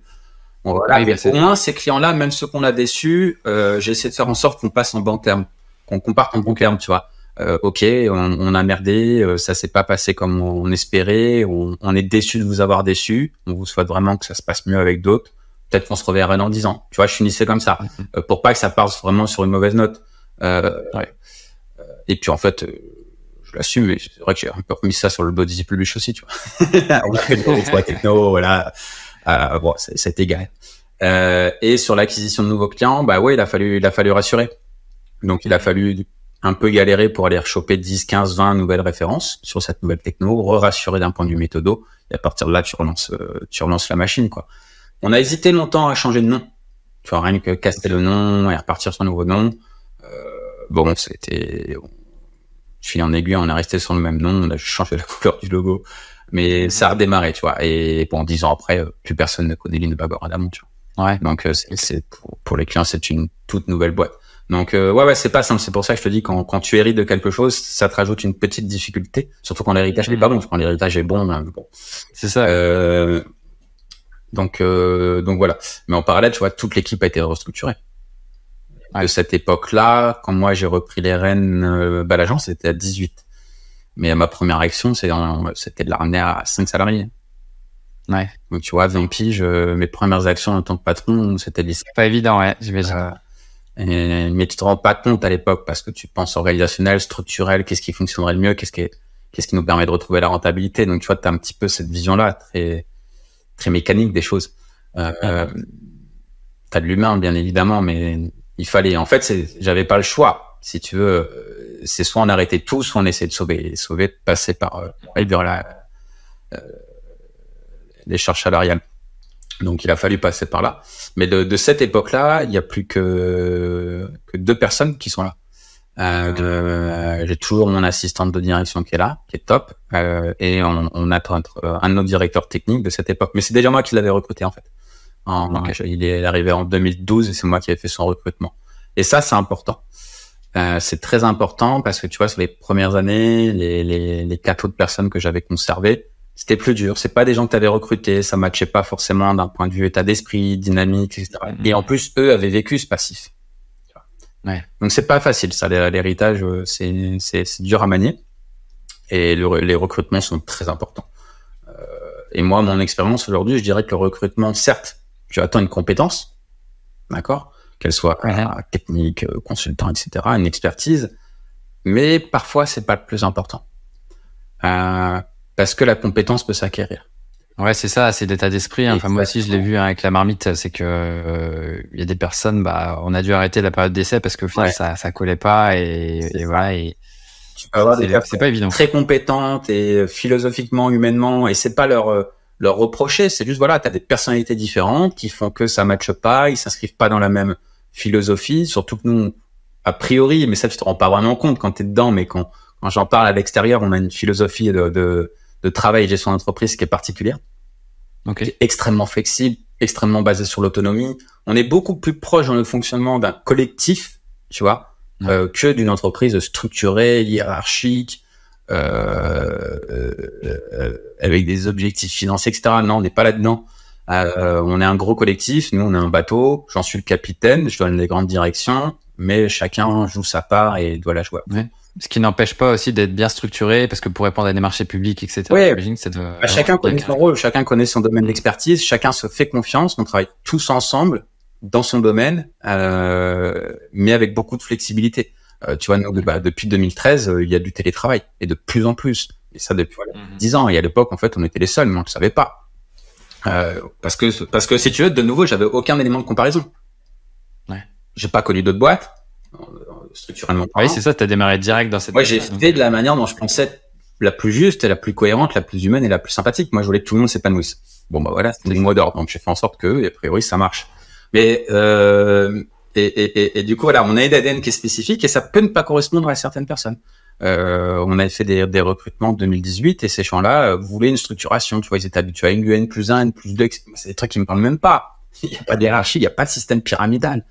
voilà, au moins ces clients-là, même ceux qu'on a déçus, euh, j'ai essayé de faire en sorte qu'on passe en bon terme, qu'on compare en bon terme, tu vois. Euh, ok, on, on, a merdé, euh, ça s'est pas passé comme on espérait, on, on, est déçu de vous avoir déçu, on vous souhaite vraiment que ça se passe mieux avec d'autres. Peut-être qu'on se reverra dans dix ans. Tu vois, je finissais comme ça, euh, pour pas que ça parte vraiment sur une mauvaise note. Euh, ouais. Et puis en fait, je l'assume, mais c'est vrai que j'ai un peu remis ça sur le body publish aussi, tu vois. on a fait le techno, voilà. Euh, bon, c'est égal. Euh, et sur l'acquisition de nouveaux clients, bah ouais, il a fallu, il a fallu rassurer. Donc il a fallu un peu galérer pour aller rechoper 10, 15, 20 nouvelles références sur cette nouvelle techno, re-rassurer d'un point de vue méthodo, et à partir de là, tu relances, euh, tu relances la machine, quoi. On a hésité longtemps à changer de nom. Tu vois, rien que casser le nom et repartir sur un nouveau nom. Euh, bon, c'était, fil en aiguille, on est resté sur le même nom, on a changé la couleur du logo. Mais ça a redémarré, tu vois. Et bon, dix ans après, euh, plus personne ne connaît Lynn Bagor Adamant, tu vois. Ouais. Donc, euh, c'est pour, pour, les clients, c'est une toute nouvelle boîte. Donc, euh, ouais, ouais, c'est pas simple. C'est pour ça que je te dis, quand, quand tu hérites de quelque chose, ça te rajoute une petite difficulté. Surtout quand l'héritage n'est pas bon. Quand l'héritage est bon, ben, bon. C'est ça. Euh, donc, euh, donc voilà. Mais en parallèle, tu vois, toute l'équipe a été restructurée. De cette époque-là, quand moi j'ai repris les rênes, bah, l'agence était à 18. Mais ma première action, c'était de la ramener à 5 salariés. Ouais. Donc tu vois, 20 piges, mes premières actions en tant que patron, c'était C'est Pas évident, ouais, j'imagine. Euh, mais tu te rends pas compte à l'époque parce que tu penses organisationnel, structurel, qu'est-ce qui fonctionnerait le mieux, qu'est-ce qui, qu'est-ce qui nous permet de retrouver la rentabilité. Donc tu vois, tu as un petit peu cette vision-là, très, très mécanique des choses. Euh, euh, tu as de l'humain, bien évidemment, mais il fallait. En fait, j'avais pas le choix. Si tu veux, c'est soit on arrêtait tout, soit on essayait de sauver, sauver, de passer par euh, la, euh, les charges salariales. Donc il a fallu passer par là. Mais de, de cette époque-là, il n'y a plus que, que deux personnes qui sont là. Euh, j'ai toujours mon assistante de direction qui est là, qui est top, euh, et on, on attend un de nos directeurs techniques de cette époque. Mais c'est déjà moi qui l'avais recruté en fait. En, Il est arrivé en 2012 et c'est moi qui ai fait son recrutement. Et ça, c'est important. Euh, c'est très important parce que tu vois, sur les premières années, les, les, les quatre autres personnes que j'avais conservées, c'était plus dur. C'est pas des gens que tu avais recrutés, ça matchait pas forcément d'un point de vue état d'esprit, dynamique, etc. Mm-hmm. Et en plus, eux avaient vécu ce passif. Ouais. Donc c'est pas facile, ça. L'héritage, euh, c'est c'est dur à manier. Et les recrutements sont très importants. Euh, et moi, mon expérience aujourd'hui, je dirais que le recrutement, certes, tu attends une compétence, d'accord, qu'elle soit technique, euh, consultant, etc., une expertise, mais parfois c'est pas le plus important. Euh, parce que la compétence peut s'acquérir. Ouais, c'est ça, c'est l'état d'esprit. Hein. Enfin, moi aussi, je l'ai vu hein, avec la marmite. C'est que euh, il y a des personnes, bah, on a dû arrêter la période d'essai parce que ça, ça collait pas et, et voilà. Et c'est pas évident. Très compétentes et euh, philosophiquement, humainement, et c'est pas leur euh, leur reprocher. C'est juste voilà, t'as des personnalités différentes qui font que ça matche pas, ils s'inscrivent pas dans la même philosophie. Surtout que nous, a priori, mais ça tu te rends pas vraiment compte quand t'es dedans, mais quand quand j'en parle à l'extérieur, on a une philosophie de, de de travail et gestion d'entreprise qui est particulière. Okay. extrêmement flexible, extrêmement basé sur l'autonomie. On est beaucoup plus proche dans le fonctionnement d'un collectif, tu vois, euh, que d'une entreprise structurée, hiérarchique, euh, euh, euh avec des objectifs financiers, etc. Non, on n'est pas là-dedans. Euh, on est un gros collectif. Nous, on est un bateau. J'en suis le capitaine. Je donne les grandes directions, mais chacun joue sa part et doit la jouer. Ouais. Ce qui n'empêche pas aussi d'être bien structuré, parce que pour répondre à des marchés publics, etc. Oui, bah, chacun connaît son rôle, chacun connaît son domaine d'expertise, chacun se fait confiance, on travaille tous ensemble dans son domaine, euh, mais avec beaucoup de flexibilité. Euh, tu vois, nous, bah, depuis 2013, euh, il y a du télétravail, et de plus en plus. Et ça depuis voilà, 10 mhm. ans. Et à l'époque, en fait, on était les seuls, mais on ne le savait pas. Euh, parce que, parce que si tu veux, de nouveau, j'avais aucun élément de comparaison. Ouais. J'ai pas connu d'autres boîtes structurellement. Oui, c'est ça, tu as démarré direct dans cette. Moi, j'ai fait de la manière dont je pensais la plus juste, la plus cohérente, la plus humaine et la plus sympathique. Moi, je voulais que tout le monde s'épanouisse. Bon, bah voilà, c'était le mot d'ordre. Donc, j'ai fait en sorte que, et a priori, ça marche. Mais euh, et, et, et, du coup, voilà, on a une ADN qui est spécifique et ça peut ne pas correspondre à certaines personnes. Euh, on avait fait des, des recrutements en 2018 et ces gens-là euh, voulaient une structuration. Tu vois, ils étaient habitués à une N plus 1, N plus 2. C'est des trucs qui me parlent même pas. Il n'y a pas de hiérarchie, il n'y a pas de système pyramidal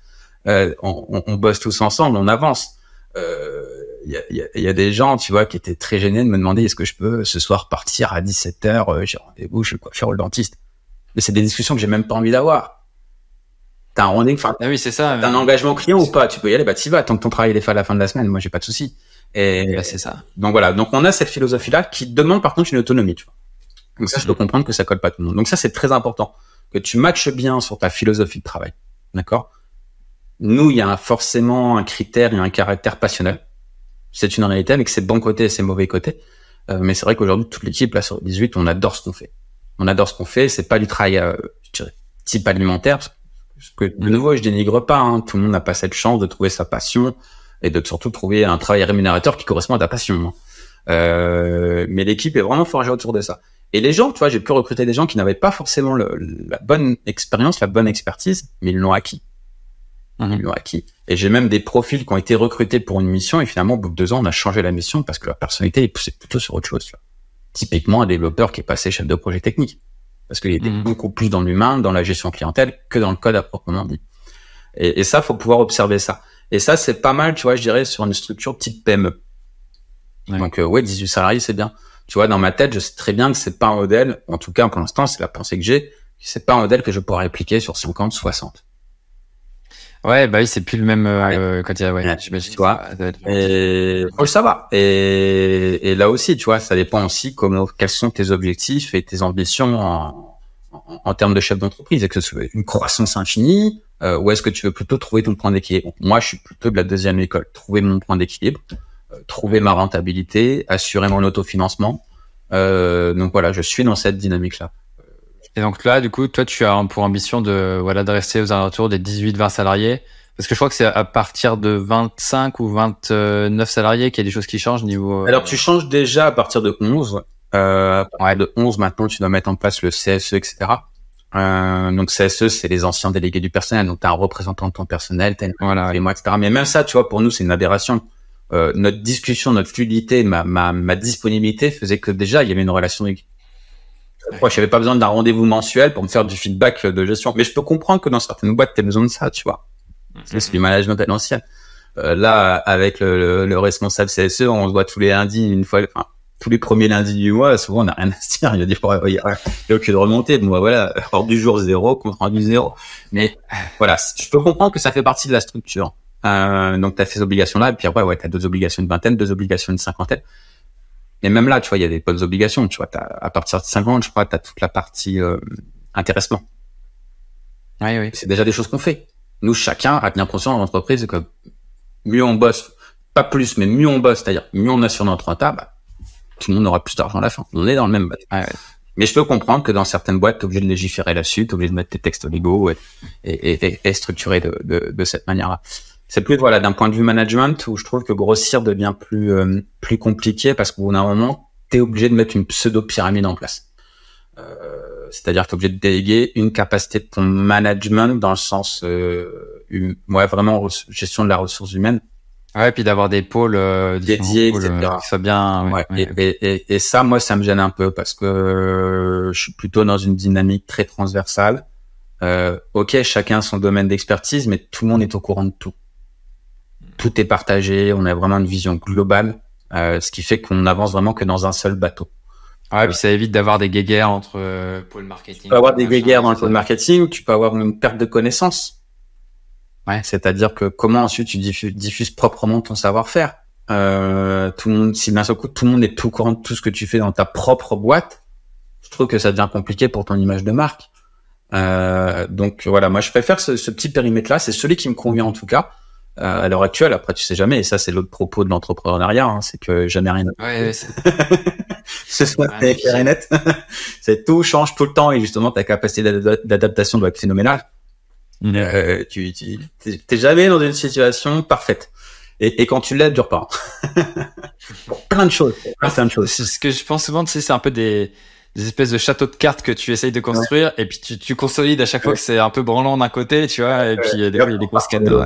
euh, on, on, bosse tous ensemble, on avance. Il euh, y, a, y, a, y, a, des gens, tu vois, qui étaient très gênés de me demander est-ce que je peux ce soir partir à 17h, euh, j'ai rendez-vous chez le coiffeur ou le dentiste. Mais c'est des discussions que j'ai même pas envie d'avoir. T'as un rendez-vous, ah oui, c'est ça. T'as un engagement client ou pas Tu peux y aller, bah t'y vas. Tant que ton travail est fait à la fin de la semaine, moi j'ai pas de souci. Et bah, c'est ça. Donc voilà. Donc on a cette philosophie-là qui demande par contre une autonomie. Tu vois. Donc ça, je peux comprendre que ça colle pas tout le monde. Donc ça, c'est très important que tu matches bien sur ta philosophie de travail. D'accord? Nous, il y a forcément un critère et un caractère passionnel. C'est une réalité avec ses bons côtés et ses mauvais côtés. Euh, mais c'est vrai qu'aujourd'hui, toute l'équipe, là, sur 18, on adore ce qu'on fait. On adore ce qu'on fait. C'est pas du travail, euh, je dirais, type alimentaire. Parce que, de nouveau, je dénigre pas. Hein. Tout le monde n'a pas cette chance de trouver sa passion et de surtout trouver un travail rémunérateur qui correspond à ta passion. Hein. Euh, mais l'équipe est vraiment forgée autour de ça. Et les gens, tu vois, j'ai pu recruter des gens qui n'avaient pas forcément le, la bonne expérience, la bonne expertise, mais ils l'ont acquis. Mmh. acquis. Et j'ai même des profils qui ont été recrutés pour une mission et finalement, au bout de deux ans, on a changé la mission parce que leur personnalité est poussée plutôt sur autre chose. Typiquement, un développeur qui est passé chef de projet technique. Parce qu'il était mmh. beaucoup plus dans l'humain, dans la gestion clientèle que dans le code à proprement dit. Et, et ça, faut pouvoir observer ça. Et ça, c'est pas mal, tu vois, je dirais, sur une structure type PME. Donc, euh, ouais, 18 salariés, c'est bien. Tu vois, dans ma tête, je sais très bien que c'est pas un modèle, en tout cas, pour l'instant, c'est la pensée que j'ai, c'est pas un modèle que je pourrais appliquer sur 50, 60. Ouais, bah oui, c'est plus le même euh, quand il y a, ouais, ouais tu vois. Et faut le savoir. Et, et là aussi, tu vois, ça dépend aussi comment, quels sont tes objectifs et tes ambitions en, en, en termes de chef d'entreprise. Est-ce que veux une croissance infinie euh, ou est-ce que tu veux plutôt trouver ton point d'équilibre? Moi, je suis plutôt de la deuxième école. Trouver mon point d'équilibre, euh, trouver ma rentabilité, assurer mon autofinancement. Euh, donc voilà, je suis dans cette dynamique-là. Et donc là, du coup, toi, tu as pour ambition de voilà de rester aux alentours des 18-20 salariés, parce que je crois que c'est à partir de 25 ou 29 salariés qu'il y a des choses qui changent niveau. Euh, Alors tu changes déjà à partir de 11. Euh, ouais. de 11 maintenant, tu dois mettre en place le CSE, etc. Euh, donc CSE, c'est les anciens délégués du personnel. Donc tu as un représentant de ton personnel, voilà. et moi, etc. Mais même ça, tu vois, pour nous, c'est une aberration. euh, notre discussion, notre fluidité, ma, ma, ma disponibilité faisait que déjà il y avait une relation. Moi, je n'avais pas besoin d'un rendez-vous mensuel pour me faire du feedback de gestion. Mais je peux comprendre que dans certaines boîtes, tu as besoin de ça, tu vois. C'est du management à l'ancienne. Euh, là, avec le, le, responsable CSE, on se voit tous les lundis, une fois, enfin, tous les premiers lundis du mois. Souvent, on n'a rien à se dire. Il y a des fois, il y a, aucune remontée. Moi, voilà, hors du jour zéro, contre rendu zéro. Mais voilà, je peux comprendre que ça fait partie de la structure. Euh, donc, tu as ces obligations-là. Et puis après, ouais, tu as deux obligations de vingtaine, deux obligations de cinquantaine. Et même là, tu vois, il y a des bonnes obligations. Tu vois, as, à partir de 50, je crois, tu as toute la partie euh, intéressement. Oui, oui. C'est déjà des choses qu'on fait. Nous, chacun a bien conscience dans l'entreprise que mieux on bosse, pas plus, mais mieux on bosse, c'est-à-dire mieux on a sur notre rentable, bah, tout le monde aura plus d'argent à la fin. On est dans le même bateau. Mais je peux comprendre que dans certaines boîtes, tu es obligé de légiférer là-dessus, tu es obligé de mettre tes textes légaux et, et, et, structurer de, de, de cette manière-là. C'est plus voilà d'un point de vue management où je trouve que grossir devient plus euh, plus compliqué parce qu'au bout d'un moment, tu es obligé de mettre une pseudo pyramide en place. Euh, c'est-à-dire que tu es obligé de déléguer une capacité de ton management dans le sens euh, ouais, vraiment gestion de la ressource humaine. Ouais, puis d'avoir des pôles euh, dédiés, etc. Euh, qui soient bien. Ouais, Et, et, et, ça, moi, ça me gêne un peu parce que euh, je suis plutôt dans une dynamique très transversale. Euh, ok, chacun a son domaine d'expertise, mais tout le monde est au courant de tout. Tout est partagé, on a vraiment une vision globale, euh, ce qui fait qu'on avance vraiment que dans un seul bateau. Ouais, et puis ça évite d'avoir des guéguerres entre euh, pôles marketing. Tu peux avoir des guéguerres dans le pôle marketing, tu peux avoir une perte de connaissances Ouais. C'est-à-dire que comment ensuite tu diffuses, proprement ton savoir-faire. Euh, tout le monde, si d'un seul coup tout le monde est tout courant de tout ce que tu fais dans ta propre boîte, je trouve que ça devient compliqué pour ton image de marque. Euh, donc voilà, moi je préfère ce, ce petit périmètre-là, c'est celui qui me convient en tout cas euh, à l'heure actuelle. Après, tu sais jamais, et ça c'est l'autre propos de l'entrepreneuriat, hein, c'est que jamais rien. Ouais, Ce soit net. c'est tout change tout le temps et justement ta capacité d'adaptation doit être phénoménale. Euh, tu, tu t'es jamais dans une situation parfaite. Et, et quand tu l'as, dure pas. plein de choses. Plein, de choses. Ce que je pense souvent, tu sais, c'est un peu des, des espèces de châteaux de cartes que tu essayes de construire et puis tu, tu consolides à chaque fois que c'est un peu branlant d'un côté, tu vois, et puis des fois il y a des grosses cadeaux.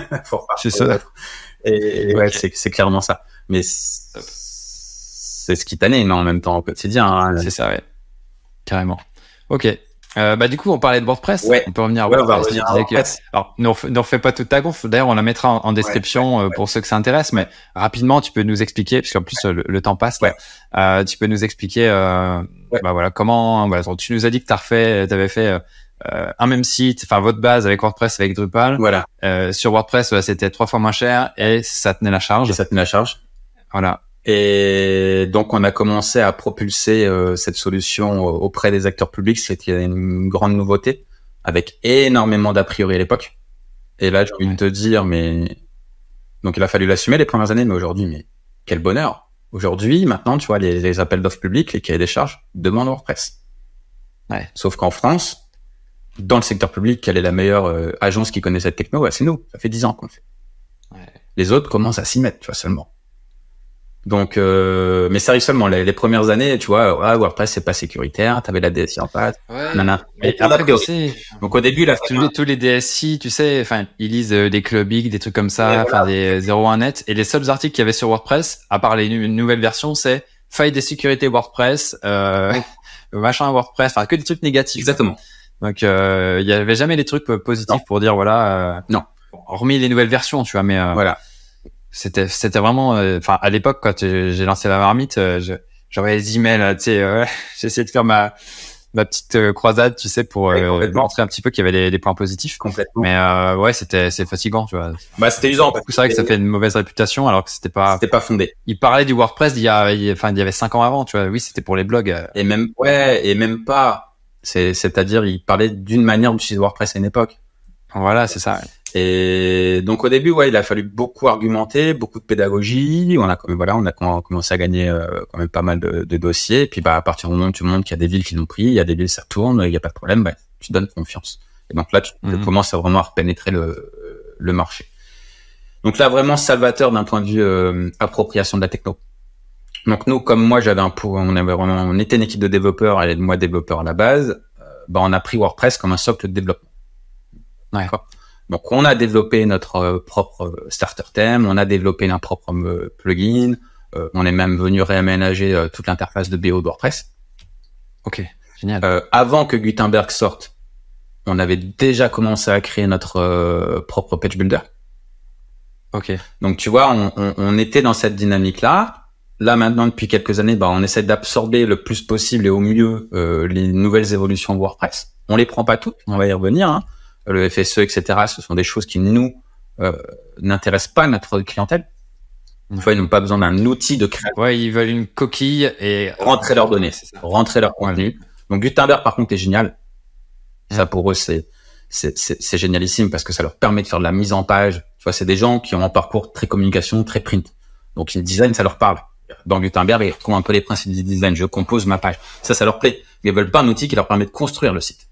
c'est ça. Et ouais, c'est, c'est clairement ça. Mais c'est ce qui t'anime en même temps au quotidien. Hein. C'est ça, ouais. Carrément. Ok. Euh, bah du coup, on parlait de WordPress. Ouais. On peut revenir à ouais, WordPress. On va revenir à WordPress. Alors, ne refais, refais pas toute ta gonfle. D'ailleurs, on la mettra en, en description ouais, euh, pour ceux que ça intéresse. Mais rapidement, tu peux nous expliquer, puisqu'en plus le, le, temps passe. Là, euh, tu peux nous expliquer, euh, bah voilà, comment. Voilà, tu nous as dit que t'as refait, t'avais fait euh, un même site, enfin votre base avec WordPress avec Drupal. Voilà. sur WordPress, c'était trois fois moins cher et ça tenait la charge. Et ça tenait la charge. Voilà. Et donc, on a commencé à propulser euh, cette solution auprès des acteurs publics, c'était une grande nouveauté, avec énormément d'a priori à l'époque. Et là, j'ai envie de te dire, mais donc il a fallu l'assumer les premières années, mais aujourd'hui, mais quel bonheur Aujourd'hui, maintenant, tu vois, les, les appels d'offres publics, les cahiers des charges demandent WordPress. Ouais. Sauf qu'en France, dans le secteur public, quelle est la meilleure euh, agence qui connaît cette techno? Ouais, C'est nous. Ça fait dix ans qu'on le fait. Ouais. Les autres commencent à s'y mettre, tu vois, seulement. Donc, euh, mais ça arrive seulement les, les, premières années, tu vois. Ouais, WordPress c'est pas sécuritaire, t'avais la DSI en face. Ouais. Nana. Mais après, tu sais, donc au début, là, tous les, tous les DSI, tu sais, enfin, ils lisent euh, des clubiques, des trucs comme ça, enfin voilà. des 01 net. Et les seuls articles qu'il y avait sur WordPress, à part les nu nouvelles versions, c'est faille de sécurité WordPress, euh, machin WordPress, enfin que des trucs négatifs. Exactement. Donc euh, il y avait jamais les trucs positifs non. pour dire voilà. non. Hormis les nouvelles versions, tu vois, mais voilà c'était c'était vraiment enfin à l'époque quand j'ai lancé la marmite j'envoyais des emails tu sais euh, essayé de faire ma ma petite euh, croisade tu sais pour euh, montrer un petit peu qu'il y avait des, des, points positifs. Complètement. Mais euh, ouais c'était c'est fatigant tu vois. Bah c'était usant c'est vrai que ça fait une mauvaise réputation alors que c'était pas c'était pas fondé. Il parlait du WordPress il y a enfin il y avait cinq ans avant tu vois. Oui c'était pour les blogs et même ouais et même pas. C'est c'est à dire il parlait d'une manière d'utiliser WordPress à une époque. Voilà c'est ça et donc au début, ouais, il a fallu beaucoup argumenter, beaucoup de pédagogie. On a voilà, on a commencé à gagner euh, quand même pas mal de, de, dossiers. Et puis bah à partir du moment où tu montres qu'il y a des villes qui l'ont pris, il y a des villes ça tourne, il n'y a pas de problème, bah, tu donnes confiance. Et donc là, tu Mhm. mmh. commences à vraiment pénétrer le, le marché. Donc là, vraiment salvateur d'un point de vue euh, appropriation de la techno. Donc nous, comme moi, j'avais un pour, on avait vraiment, on était une équipe de développeurs et moi développeur à la base. Euh, bah on a pris WordPress comme un socle de développement. Ouais. Donc, on a développé notre propre starter theme, on a développé un propre plugin, on est même venu réaménager toute l'interface de BO de WordPress. Ok, génial. avant que Gutenberg sorte, on avait déjà commencé à créer notre propre page builder. Ok. Donc tu vois, on, on, on était dans cette dynamique-là. Là maintenant, depuis quelques années, bah, on essaie d'absorber le plus possible et au mieux euh, les nouvelles évolutions de WordPress. On les prend pas toutes, on va y revenir. Hein. Le FSE, etc. Ce sont des choses qui nous euh, n'intéressent pas notre clientèle. Une fois, ils n'ont pas besoin d'un outil de création. Ouais, ils veulent une coquille et rentrer leurs données, rentrer leur contenu. Donc Gutenberg, par contre, est génial. Ça pour eux, c'est c'est génialissime parce que ça leur permet de faire de la mise en page. Tu vois, c'est des gens qui ont un parcours très communication, très print. Donc le design, ça leur parle. Dans Gutenberg, ils retrouvent un peu les principes du design. Je compose ma page. Ça, ça leur plaît. Ils veulent pas un outil qui leur permet de construire le site.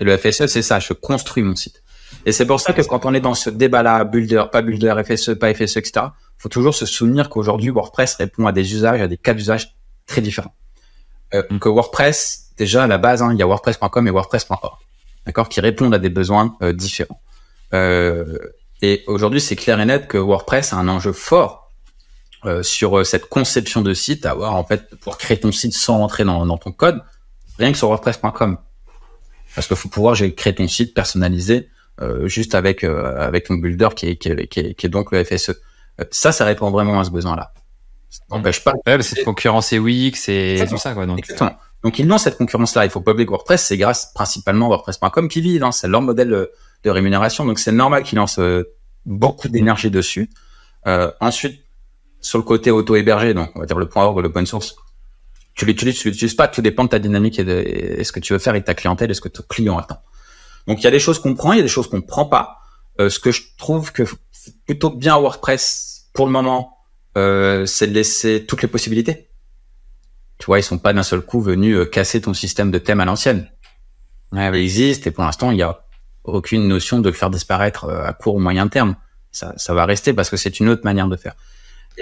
Et le FSE, c'est ça. Je construis mon site. Et c'est pour ça que quand on est dans ce débat-là, builder, pas builder, FSE, pas FSE, etc., faut toujours se souvenir qu'aujourd'hui, WordPress répond à des usages, à des cas d'usage très différents. Euh, mm. que WordPress, déjà à la base, hein, il y a WordPress.com et WordPress.org d'accord, qui répondent à des besoins euh, différents. Euh, et aujourd'hui, c'est clair et net que WordPress a un enjeu fort euh, sur cette conception de site, avoir en fait pour créer ton site sans rentrer dans, dans ton code, rien que sur WordPress.com, parce qu'il faut pouvoir créer ton site personnalisé juste avec avec ton builder qui est, qui est, qui est, donc le FSE. ça, ça répond vraiment à ce besoin-là. Ça n'empêche pas. Ouais, c'est de concurrencer Wix et tout ça, quoi. Donc. Exactement. Donc ils ont cette concurrence-là. Il faut pas oublier que WordPress, c'est grâce principalement à WordPress.com qui vit. Hein. C'est leur modèle euh, de rémunération. Donc c'est normal qu'ils lancent euh, beaucoup d'énergie dessus. Euh, ensuite, sur le côté auto-hébergé, donc on va dire le point org, le point source, tu l'utilises, tu l'utilises pas, tout dépend de ta dynamique et de ce que tu veux faire avec ta clientèle et ce que ton client attend. Donc il y a des choses qu'on prend, il y a des choses qu'on prend pas. Euh, ce que je trouve que plutôt bien WordPress pour le moment, euh, c'est de laisser toutes les possibilités. Tu vois, ils sont pas d'un seul coup venus euh, casser ton système de thème à l'ancienne. Ouais, il existe et pour l'instant, il y a aucune notion de le faire disparaître euh, à court ou moyen terme. Ça, ça va rester parce que c'est une autre manière de faire.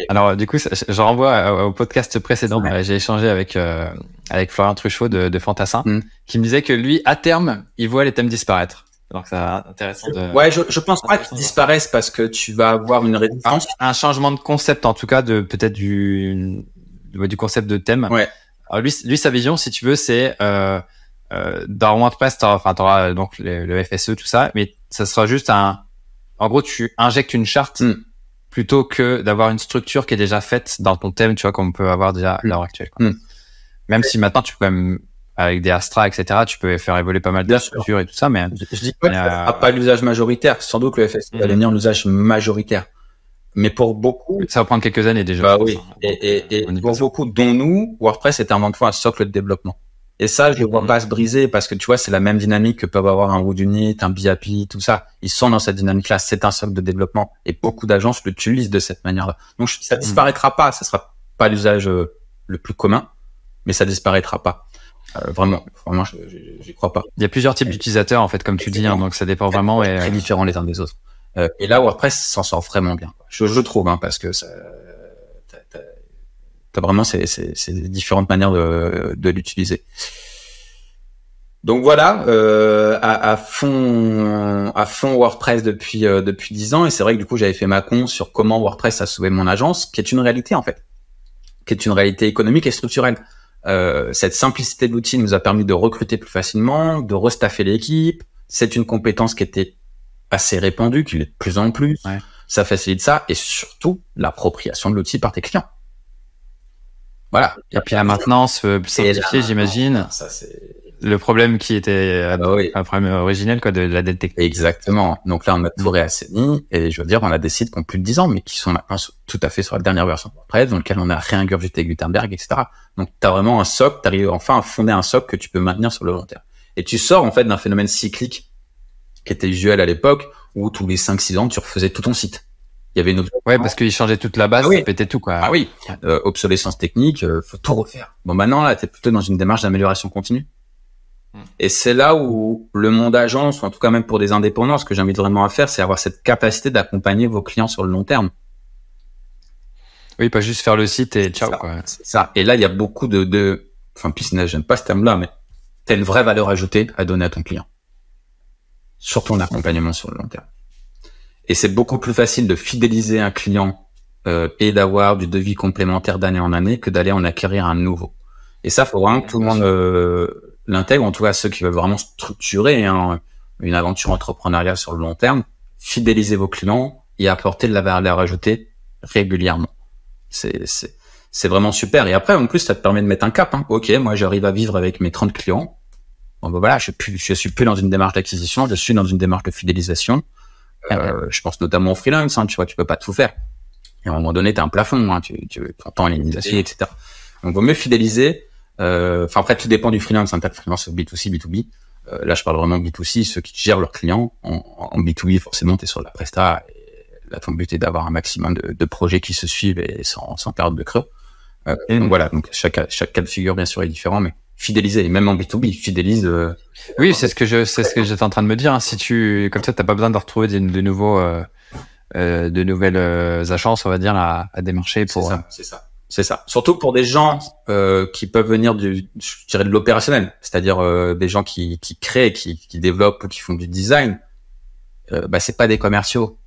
Alors du coup, je renvoie au podcast précédent. J'ai échangé avec euh, avec Florian Truchot de, de Fantassin, mm. qui me disait que lui, à terme, il voit les thèmes disparaître. Donc c'est intéressant de. Ouais, je, je pense pas qu'ils disparaissent parce que tu vas avoir une résistance. Un, un changement de concept, en tout cas, de peut-être du du concept de thème. Ouais. Alors lui, lui sa vision, si tu veux, c'est euh, euh, dans WordPress, t'auras, enfin, t'auras donc le, FSE, tout ça, mais ça sera juste un. En gros, tu injectes une charte mm. Plutôt que d'avoir une structure qui est déjà faite dans ton thème, tu vois, comme on peut avoir déjà à l'heure actuelle. Quoi. Mm. Même si maintenant, tu peux même avec des Astra, etc., tu peux faire évoluer pas mal de structures et tout ça, mais je, dis pas, pas l'usage majoritaire. Sans doute que le FSE va mm. devenir l'usage majoritaire. Mais pour beaucoup, ça va prendre quelques années déjà. Bah oui. Et, et, et pour beaucoup, dont nous, WordPress est avant tout un socle de développement. Et ça, je ne vois mm-hmm. pas se briser parce que tu vois, c'est la même dynamique que peuvent avoir un Woodunit, un BAPI, tout ça. Ils sont dans cette dynamique-là. C'est un socle de développement et beaucoup d'agences l'utilisent de cette manière-là. Donc, ça mm-hmm. disparaîtra pas. Ça sera pas l'usage euh, le plus commun, mais ça disparaîtra pas. Euh, vraiment, vraiment, j'y crois pas. Il y a plusieurs types d'utilisateurs en fait, comme tu dis, hein, donc ça dépend vraiment et très différents les uns des autres. Euh, et là, WordPress s'en sort vraiment bien. Je, je trouve, hein, parce que ça, t'as vraiment ces, ces, ces, différentes manières de, de l'utiliser. Donc voilà, euh, à, à, fond, à fond WordPress depuis euh, depuis dix ans. Et c'est vrai que du coup, j'avais fait ma con sur comment WordPress a sauvé mon agence, qui est une réalité en fait, qui est une réalité économique et structurelle. Euh, cette simplicité de l'outil nous a permis de recruter plus facilement, de restaffer l'équipe. C'est une compétence qui était assez répandu, qu'il est de plus en plus. Ça facilite ça et surtout l'appropriation de l'outil par tes clients. Voilà. Et puis la maintenance euh, simplifiée, j'imagine. le problème qui était ah bah un problème originel quoi de, la dette technique. Exactement. Donc là on a tout réassaini et je veux dire on a des sites qui ont plus de 10 ans mais qui sont maintenant tout à fait sur la dernière version après dans lequel on a réingurgité Gutenberg etc. Donc tu as vraiment un socle, tu arrives enfin à fonder un socle que tu peux maintenir sur le long terme. Et tu sors en fait d'un phénomène cyclique qui était usuel à l'époque, où tous les 5-6 ans, tu refaisais tout ton site. Il y avait une Ouais, parce qu'il changeait toute la base, ah oui. ça pétait tout, quoi. Ah oui. Euh, obsolescence technique, euh, faut tout refaire. Bon, maintenant, là, t'es plutôt dans une démarche d'amélioration continue. Hmm. Et c'est là où le monde agence, ou en tout cas même pour des indépendants, ce que j'invite vraiment à faire, c'est avoir cette capacité d'accompagner vos clients sur le long terme. Oui, pas juste faire le site et ciao, quoi. ça. Et là, il y a beaucoup de, de, enfin, business, j'aime pas ce terme-là, mais t'as une vraie valeur ajoutée à donner à ton client sur ton accompagnement sur le long terme. Et c'est beaucoup plus facile de fidéliser un client euh, et d'avoir du devis complémentaire d'année en année que d'aller en acquérir un nouveau. Et ça, faut vraiment que tout le monde euh, l'intègre, en tout cas ceux qui veulent vraiment structurer hein, une aventure entrepreneuriale sur le long terme, fidéliser vos clients et apporter de la valeur ajoutée régulièrement. C'est c'est vraiment super. Et après, en plus, ça te permet de mettre un cap. Hein. Ok, moi, j'arrive à vivre avec mes 30 clients. Bon, ben voilà, je suis, je suis plus dans une démarche d'acquisition, je suis dans une démarche de fidélisation. Euh, je pense notamment au freelance, hein, tu vois, tu peux pas tout faire. Et à un moment donné, tu as un plafond, hein, tu, tu entends l'imitation, etc. Donc, vaut mieux fidéliser. Euh, enfin, après, tout dépend du freelance. Un tas de freelance B2C, B2B. Euh, là, je parle vraiment B2C, ceux qui gèrent leurs clients. En, en B2B, forcément, tu es sur la presta. Et là, ton but est d'avoir un maximum de, de, projets qui se suivent et sans, sans période de creux. Euh, donc voilà, donc chaque, chaque cas de figure, bien sûr, est différent, mais fidéliser, même en B2B, fidélise. Euh, oui, c'est ce que je, c'est ce que j'étais en train de me dire. Hein. Si tu, comme ça, t'as pas besoin de retrouver de, de nouveaux, euh, euh, de nouvelles euh, agences, on va dire, à, à démarcher pour. C'est ça. C'est ça. Surtout pour des gens euh, qui peuvent venir du, je dirais de l'opérationnel, c'est-à-dire euh, des gens qui, qui créent, qui, qui développent ou qui font du design. Euh, bah c'est pas des commerciaux.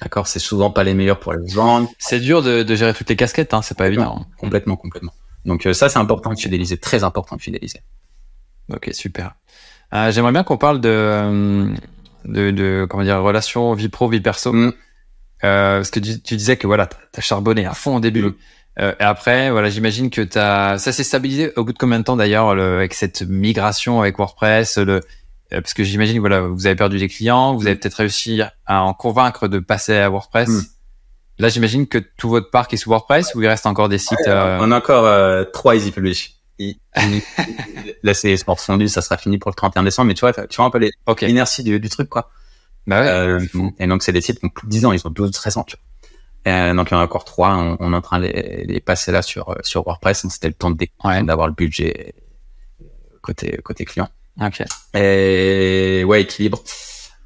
D'accord, c'est souvent pas les meilleurs pour les vendre. C'est dur de, de, gérer toutes les casquettes, hein, c'est pas évident. Complètement, complètement. Donc ça, c'est important de fidéliser, très important de fidéliser. Ok, super. Euh, J'aimerais bien qu'on parle de, de, de, comment dire, relation vie pro, vie perso. Mm. Euh, parce que tu, tu, disais que voilà, t'as charbonné à fond au début. Mm. Euh, et après, voilà, j'imagine que t'as, ça s'est stabilisé au bout de combien de temps d'ailleurs, avec cette migration avec WordPress, le, parce que j'imagine voilà, vous avez perdu des clients, vous avez peut-être réussi à en convaincre de passer à WordPress. Mm. Là, j'imagine que tout votre parc est sous WordPress ou il reste encore des sites. Euh... On a encore euh, trois Easy Publish. là, c'est sport fondu, ça sera fini pour le 31 décembre, mais tu vois, tu vois un peu l'inertie okay. du, du, truc, quoi. Bah ouais. Euh, et donc, c'est des sites qui ont plus de 10 ans, ils ont 12, 13 ans, tu vois. Euh, donc il y en a encore trois. On, on est en train de les, les passer là sur euh, sur WordPress. C'était le temps ouais. d'avoir le budget côté côté client. Ok. Et ouais, équilibre.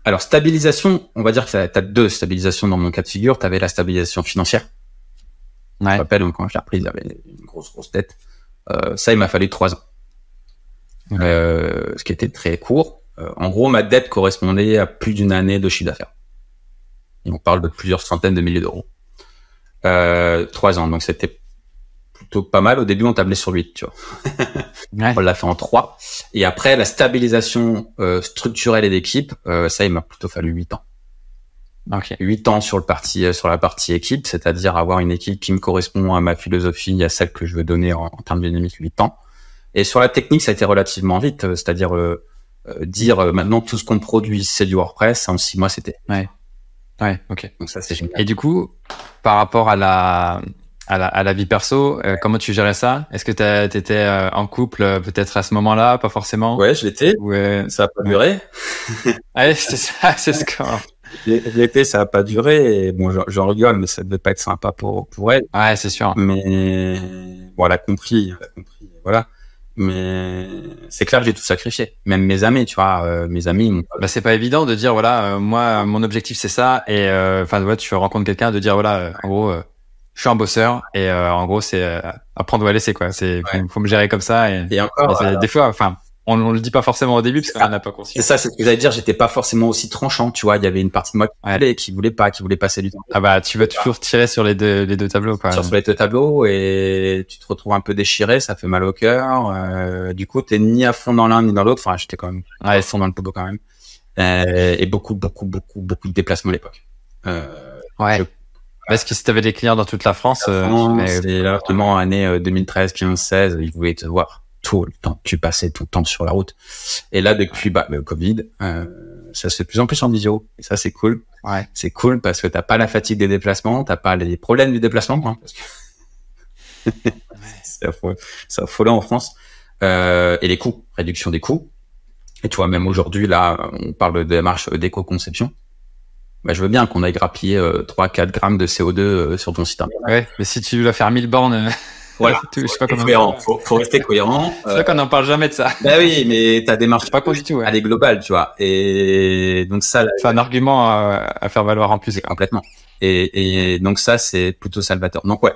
Alors stabilisation, on va dire que tu as deux stabilisations dans mon cas de figure. Tu avais la stabilisation financière. Ouais. Je me rappelle quand je l'ai repris, j'avais une grosse grosse tête. Euh, ça, il m'a fallu trois ans. Okay. Euh, ce qui était très court. Euh, en gros, ma dette correspondait à plus d'une année de chiffre d'affaires. Et on parle de plusieurs centaines de milliers d'euros. Euh, trois ans. Donc c'était plutôt pas mal. Au début, on tablait sur 8, tu vois. ouais. On l'a fait en trois. Et après, la stabilisation euh, structurelle et d'équipe, euh, ça, il m'a plutôt fallu 8 ans. Okay. 8 ans sur le parti, euh, sur la partie équipe, c'est-à-dire avoir une équipe qui me correspond à ma philosophie, à celle que je veux donner en, en termes de dynamique 8 ans. Et sur la technique, ça a été relativement vite, euh, c'est-à-dire euh, dire maintenant tout ce qu'on produit, c'est du WordPress. En 6 mois, c'était. Ouais. Ouais, ok. Donc ça, c'est génial. Et du coup, par rapport à la, à la, à la vie perso, euh, comment tu gérais ça? Est-ce que tu étais euh, en couple euh, peut-être à ce moment-là? Pas forcément? Ouais, je l'étais. Ouais. Ça a pas duré. ouais, c'est ça, c'est ce qu'on... L'été, ça a pas duré. Et bon, j'en rigole, mais ça devait pas être sympa pour pour elle. Ouais, c'est sûr. Mais bon, elle a compris, elle a compris. Voilà. Mais c'est clair que j'ai tout sacrifié. Même mes amis, tu vois, euh, mes amis. Bah, c'est pas évident de dire voilà, euh, moi, mon objectif c'est ça. Et enfin, euh, tu rencontres quelqu'un de dire voilà, en gros, je suis un bosseur et en gros, c'est apprendre ou à laisser quoi? C'est ouais. faut, faut, me gérer comme ça. Et, et encore, et des fois, enfin on, on le dit pas forcément au début parce qu'on n'a pas conscience. C'est ça, c'est ce que j'allais dire. J'étais pas forcément aussi tranchant, tu vois? Il y avait une partie de moi qui ouais. voulait, qui voulait pas, qui voulait passer du temps. Ah bah, tu vas toujours tirer sur les deux, les deux tableaux, quoi. Sur, sur les deux tableaux et tu te retrouves un peu déchiré, ça fait mal au cœur. Euh, du coup, t'es ni à fond dans l'un ni dans l'autre. Enfin, j'étais quand même ouais. à fond dans le boulot quand même. Euh, et beaucoup, beaucoup, beaucoup, beaucoup de déplacements à l'époque. Euh, ouais. Je... Parce que si t'avais des clients dans toute la France, France mais... vraiment année 2013, 15, 16, ils voulaient te voir tout le temps. Tu passais tout le temps sur la route. Et là, depuis bah, le Covid, euh, ça se fait de plus en plus en visio. Et ça, c'est cool. Ouais. C'est cool parce que t'as pas la fatigue des déplacements, t'as pas les problèmes du déplacement. Hein, parce que c'est affolant en France. Euh, et les coûts, réduction des coûts. Et tu vois, même aujourd'hui, là, on parle de démarche d'éco-conception. Bah, je veux bien qu'on aille grappiller euh, 3-4 grammes de CO2 euh, sur ton site internet. Ouais, mais si tu dois faire 1000 bornes... Voilà. je sais pas comment cohérent. Faut, faut rester cohérent. C'est vrai qu'on n'en parle jamais de ça. Bah oui, mais ta démarche. Pas du tout. Elle est globale, tu vois. Et donc ça. C'est un argument à, à, faire valoir en plus. Complètement. Et, et donc ça, c'est plutôt salvateur. Donc ouais,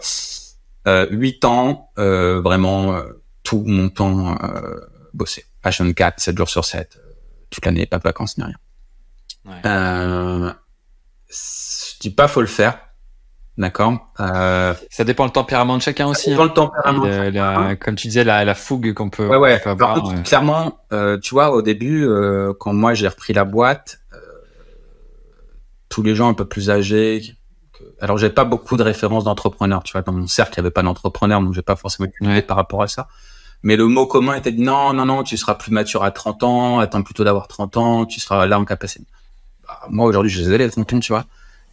euh, 8 ans, euh, vraiment euh, tout mon temps euh, bossé. H24, 7 jours sur 7, toute l'année, pas de vacances ni rien. Ouais. Euh, dis pas faut le faire. D'accord. Euh, ça dépend le tempérament de chacun aussi. Ça dépend hein. le tempérament. La, comme tu disais, la, la fougue qu'on peut, ouais, ouais. avoir. Clairement, euh, tu vois, au début, euh, quand moi j'ai repris la boîte, euh, tous les gens un peu plus âgés. Que... Alors, j'ai pas beaucoup de références d'entrepreneurs. Tu vois, dans mon cercle, il y avait pas d'entrepreneurs, donc j'ai pas forcément ouais. par rapport à ça. Mais le mot commun était de non, non, non, tu seras plus mature à 30 ans, attends plutôt d'avoir 30 ans, tu seras là en capacité. Moi, aujourd'hui, je les ai les 30 tu vois.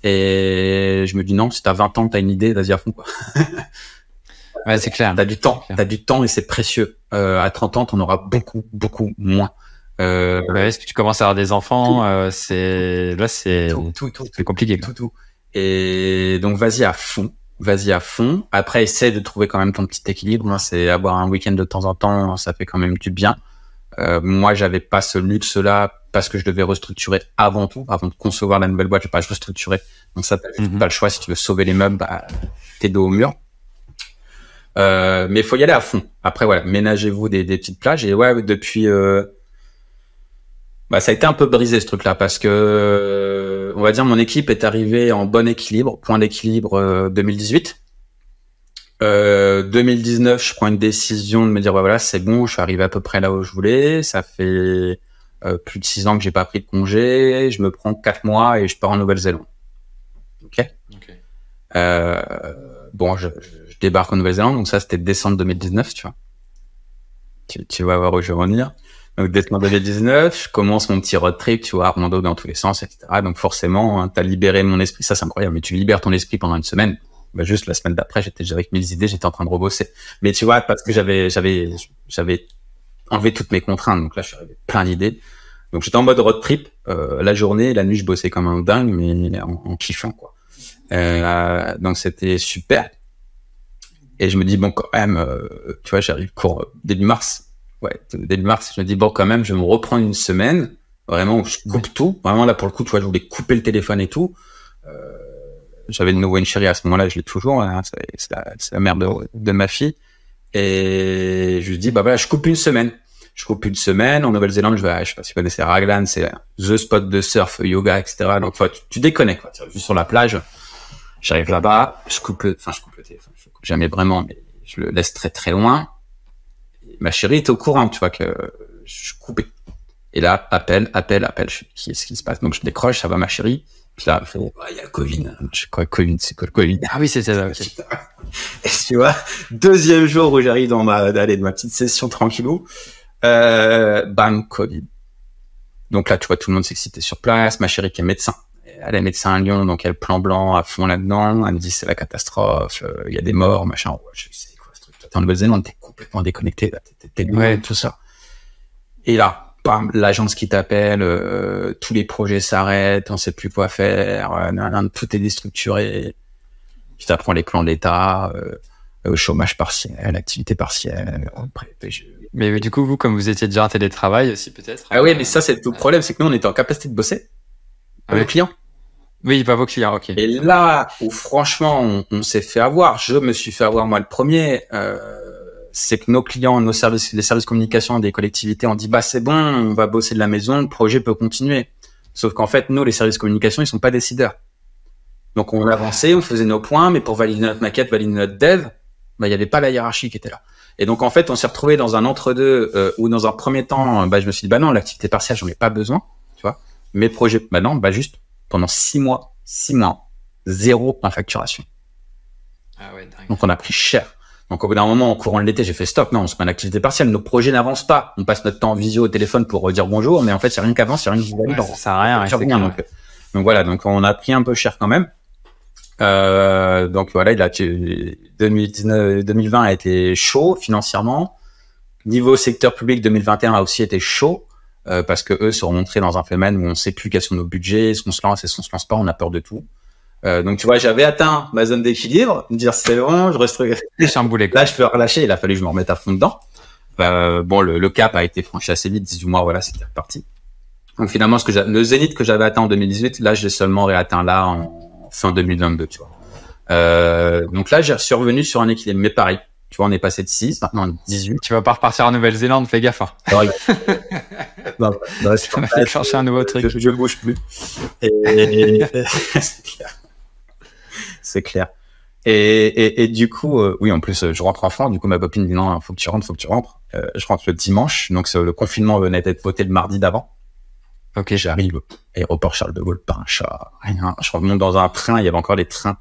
Et je me dis non, si t'as 20 ans, t'as une idée, vas-y à fond, quoi. ouais, c'est clair. T'as du temps, t'as du temps et c'est précieux. Euh, à 30 ans, t'en auras beaucoup, beaucoup moins. Euh, ouais, est-ce que tu commences à avoir des enfants euh, C'est là, c'est tout, tout, c'est compliqué. Tout, tout. Et donc, vas-y à fond vas-y à fond. Après, essaie de trouver quand même ton petit équilibre. C'est avoir un week-end de temps en temps, ça fait quand même du bien. Euh, moi, j'avais pas ce luxe-là parce que je devais restructurer avant tout, avant de concevoir la nouvelle boîte. Je pas restructurer. Donc ça, t'as mhm. pas le choix. Si tu veux sauver les meubles, bah, t'es dos au mur. Euh, mais faut y aller à fond. Après, voilà, ménagez-vous des, des petites plages. Et ouais, depuis, euh, bah, ça a été un peu brisé ce truc-là parce que, on va dire, mon équipe est arrivée en bon équilibre, point d'équilibre 2018. Euh, 2019, je prends une décision de me dire, voilà, c'est bon, je suis arrivé à peu près là où je voulais. Ça fait euh, plus de six ans que j'ai pas pris de congé. Je me prends quatre mois et je pars en Nouvelle-Zélande. Ok? Euh, bon, je, je, débarque en Nouvelle-Zélande, donc ça c'était décembre 2019, tu vois. Tu, tu vas voir où je vais revenir. Donc décembre 2019, je commence mon petit road trip, tu vois, Armando dans tous les sens, etc. Donc forcément, hein, tu as libéré mon esprit, ça c'est incroyable, mais tu libères ton esprit pendant une semaine bah, juste la semaine d'après, j'étais avec mes idées, j'étais en train de rebosser. Mais tu vois, parce que j'avais, j'avais, j'avais enlevé toutes mes contraintes. Donc là, je suis arrivé plein d'idées. Donc j'étais en mode road trip. Euh, la journée, la nuit, je bossais comme un dingue, mais en, en kiffant quoi. Euh, donc c'était super. Et je me dis bon quand même, euh, tu vois, j'arrive court début mars. Ouais, début mars. Je me dis bon quand même, je vais me reprendre une semaine. Vraiment, où je coupe tout. Vraiment là pour le coup, tu vois, je voulais couper le téléphone et tout. Euh, j'avais de nouveau une chérie à ce moment-là, je l'ai toujours. Hein, c'est la, la, mère de, de, ma fille. Et je lui dis, bah voilà, je coupe une semaine. Je coupe une semaine. En Nouvelle-Zélande, je vais, je sais pas si vous connaissez Raglan, c'est the spot de surf, yoga, etc. Donc, tu, tu déconnais, quoi. Juste sur la plage. J'arrive là-bas, je coupe le, enfin, je coupe le téléphone. Je coupe jamais vraiment, mais je le laisse très, très loin. ma chérie est au courant, tu vois, que je coupais. Et là, appel, appel, appel. Qu'est-ce qui se passe? Donc, je décroche, ça va, ma chérie là, il y a le Covid. Je crois Covid, c'est quoi le Covid Ah oui, c'est ça. Et tu vois, deuxième jour où j'arrive dans ma, d'aller de ma petite session tranquillou, euh, bam, Covid. Donc là, tu vois, tout le monde s'excitait sur place. Ma chérie qui est médecin. Elle est médecin à Lyon, donc elle plan blanc à fond là-dedans. Elle me dit c'est la catastrophe, euh, il y a des morts, machin. Ouais, je sais quoi ce truc. T'es en Nouvelle-Zélande, t'es complètement déconnecté, t'es, t'es, ouais. tout ça. Et là, l'agence qui t'appelle, euh, tous les projets s'arrêtent, on sait plus quoi faire, euh, tout est déstructuré. Tu t'apprends les plans de l'État, euh, chômage partiel, activité partielle. mais du coup, vous, comme vous étiez déjà en télétravail aussi, peut-être Ah oui, mais ça, c'est le problème, c'est que nous, on était en capacité de bosser avec les clients. Oui, pas vos clients, ok. Et là où franchement, on, on s'est fait avoir, je me suis fait avoir moi le premier. Euh, c'est que nos clients, nos services, les services communication des collectivités ont dit bah c'est bon, on va bosser de la maison, le projet peut continuer. Sauf qu'en fait, nous, les services communication, ils sont pas décideurs. Donc on avançait, on faisait nos points, mais pour valider notre maquette, valider notre dev, bah il y avait pas la hiérarchie qui était là. Et donc en fait, on s'est retrouvé dans un entre-deux euh, où dans un premier temps, bah je me suis dit bah non, l'activité partielle, j'en ai pas besoin, tu vois. Mes projets, bah non, bah juste pendant six mois, six mois, zéro facturation. Ah ouais, dingue. Donc on a pris cher. Donc au bout d'un moment, en courant de l'été, j'ai fait stop. Non, on se met en activité partielle. Nos projets n'avancent pas. On passe notre temps en visio au téléphone pour dire bonjour, mais en fait, c'est rien qu'avance, c'est rien qui valide. ça sert à rien. rien donc, donc, voilà, donc on a pris un peu cher quand même. Euh, donc voilà, il a 2019, 2020 a été chaud financièrement. Niveau secteur public, 2021 a aussi été chaud euh, parce que eux se sont montrés dans un phénomène où on sait plus quels sont nos budgets, est-ce qu'on se lance, est-ce qu'on se lance pas, on a peur de tout. Euh, donc tu vois, j'avais atteint ma zone d'équilibre, me dire c'est bon, je reste. Là, je peux relâcher. Il a fallu que je me remette à fond dedans. Euh, bon, le, le, cap a été franchi assez vite, 18 mois, voilà, c'était reparti. Donc finalement, ce que le zénith que j'avais atteint en 2018, là, j'ai seulement réatteint là en fin 2022, tu vois. Euh, donc là, j'ai revenu sur un équilibre, mais pareil. Tu vois, on est passé de 6, maintenant 18. Tu vas pas repartir en Nouvelle-Zélande, fais gaffe. Hein. non, non, ça va chercher un nouveau truc. Je, je bouge plus. Et, c'est clair. Et, et, et, du coup, euh, oui, en plus, je rentre en France. Du coup, ma copine dit non, faut que tu rentres, faut que tu rentres. Euh, je rentre le dimanche, donc le confinement venait d'être voté le mardi d'avant. Ok, j'arrive aéroport Charles de Gaulle, pas un chat, rien. Je remonte dans un train, il y avait encore des trains.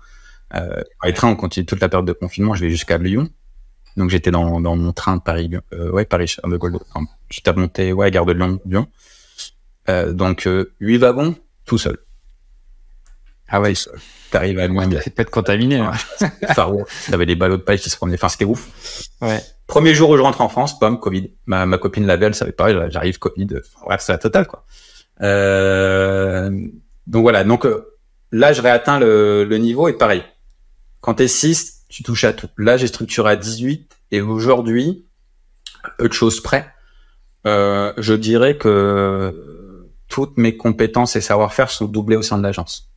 Euh, les trains, on continue toute la période de confinement. Je vais jusqu'à Lyon. Donc j'étais dans, dans mon train de Paris, euh, ouais Paris Charles de Gaulle. J'étais remonté, ouais, gare de Lyon, Lyon. Euh, donc euh, huit wagons, tout seul. Ah ouais, t'arrives à loin. C'est peut-être contaminé. Hein. Faro, t'avais des ballots de paille qui se promenaient. Enfin, c'était ouf. Ouais. Premier jour où je rentre en France, pomme, Covid. Ma, ma copine l'avait, elle savait pas. J'arrive, Covid. Enfin, bref, c'est la totale, quoi. Euh, donc voilà. Donc euh, là, je réatteins le, le niveau et pareil. Quand t'es 6, tu touches à tout. Là, j'ai structuré à 18 et aujourd'hui, peu de choses près, euh, je dirais que toutes mes compétences et savoir-faire sont doublés au sein de l'agence.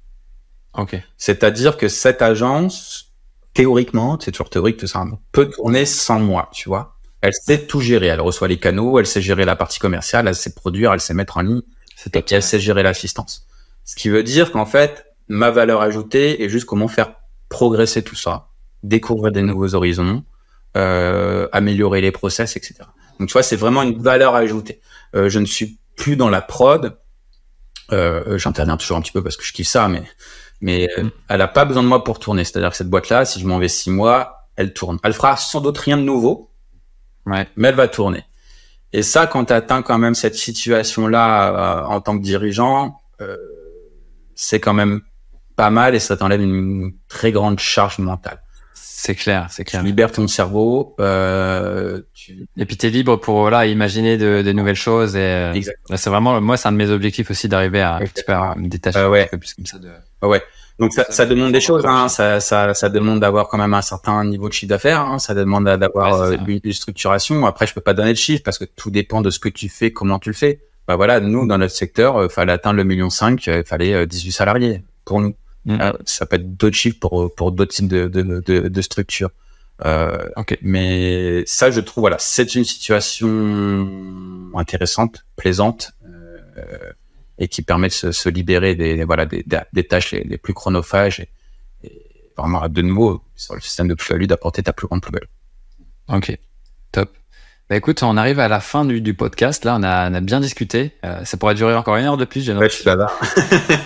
Ok. C'est-à-dire que cette agence, théoriquement, c'est toujours théorique tout ça, peut tourner sans moi, tu vois. Elle sait tout gérer. Elle reçoit les canaux, elle sait gérer la partie commerciale, elle sait produire, elle sait mettre en ligne, et elle sait gérer l'assistance. Ce qui veut dire qu'en fait, ma valeur ajoutée est juste comment faire progresser tout ça, découvrir des nouveaux horizons, euh, améliorer les process, etc. Donc tu vois, c'est vraiment une valeur ajoutée. Euh, je ne suis plus dans la prod. Euh, J'interviens toujours un petit peu parce que je kiffe ça, mais mais euh, mm. elle a pas besoin de moi pour tourner. C'est-à-dire que cette boîte-là, si je m'en vais six mois, elle tourne. Elle fera sans doute rien de nouveau, ouais. mais elle va tourner. Et ça, quand tu atteins quand même cette situation-là euh, en tant que dirigeant, euh, c'est quand même pas mal et ça t'enlève une très grande charge mentale. C'est clair, c'est clair. Tu libères ton cerveau. Euh, tu... Et puis tu es libre pour voilà imaginer de, de nouvelles choses. Et euh, c'est vraiment moi, c'est un de mes objectifs aussi d'arriver à, à, me détacher euh, ouais. un peu plus comme ça. De... Ouais. Donc ça, ça demande des choses. Hein. Ça, ça, ça demande d'avoir quand même un certain niveau de chiffre d'affaires. Hein. Ça demande d'avoir ouais, euh, une, structuration. Après, je peux pas donner de chiffre parce que tout dépend de ce que tu fais, comment tu le fais. Bah voilà, nous dans notre secteur, euh, fallait atteindre le million cinq, il fallait 18 salariés pour nous. Mm. Euh, ça peut être d'autres chiffres pour pour d'autres types de de, de, de structures. Euh, okay. Mais ça, je trouve, voilà, c'est une situation intéressante, plaisante, euh, et qui permet de se, se libérer des, voilà des, des, tâches les, les, plus chronophages et, et, vraiment de nouveau sur le système de plus-value d'apporter ta plus grande plus-value. Ok, top. Bah écoute, on arrive à la fin du, du podcast. Là, on a, on a bien discuté. Euh, ça pourrait durer encore une heure de plus. Ouais, je suis bavard.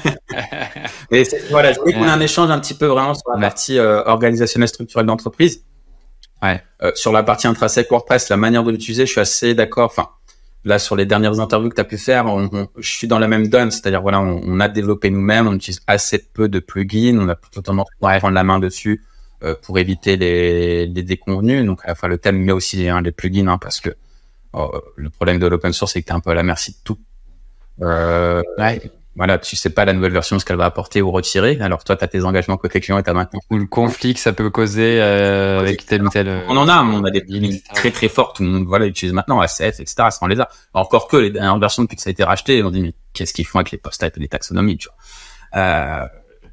Et voilà, je voulais qu'on ait un échange un petit peu vraiment sur la partie euh, organisationnelle structurelle d'entreprise. Ouais. Euh, sur la partie intrinsèque WordPress, la manière de l'utiliser, je suis assez d'accord. Enfin, là, sur les dernières interviews que tu as pu faire, on, on, je suis dans la même donne. C'est-à-dire, voilà, on, on, a développé nous-mêmes, on utilise assez peu de plugins, on a plutôt tendance à prendre la main dessus pour éviter les, les déconvenus. Donc, à la fois le thème, mais aussi hein, les plugins, hein, parce que oh, le problème de l'open source, c'est que tu es un peu à la merci de tout. Euh, ouais voilà, tu sais pas la nouvelle version ce qu'elle va apporter ou retirer. Alors toi, tu as tes engagements côté client et t'as maintenant. Ou le conflit que ça peut causer euh, avec tel ou tel. Euh, on en a, on a des lignes très très fortes. Tout le monde voilà utilise maintenant ACF, etc. Ça on les a. Encore que les dernières versions depuis que ça a été racheté, on dit mais qu'est-ce qu'ils font avec les post-types et les taxonomies, tu vois. Euh,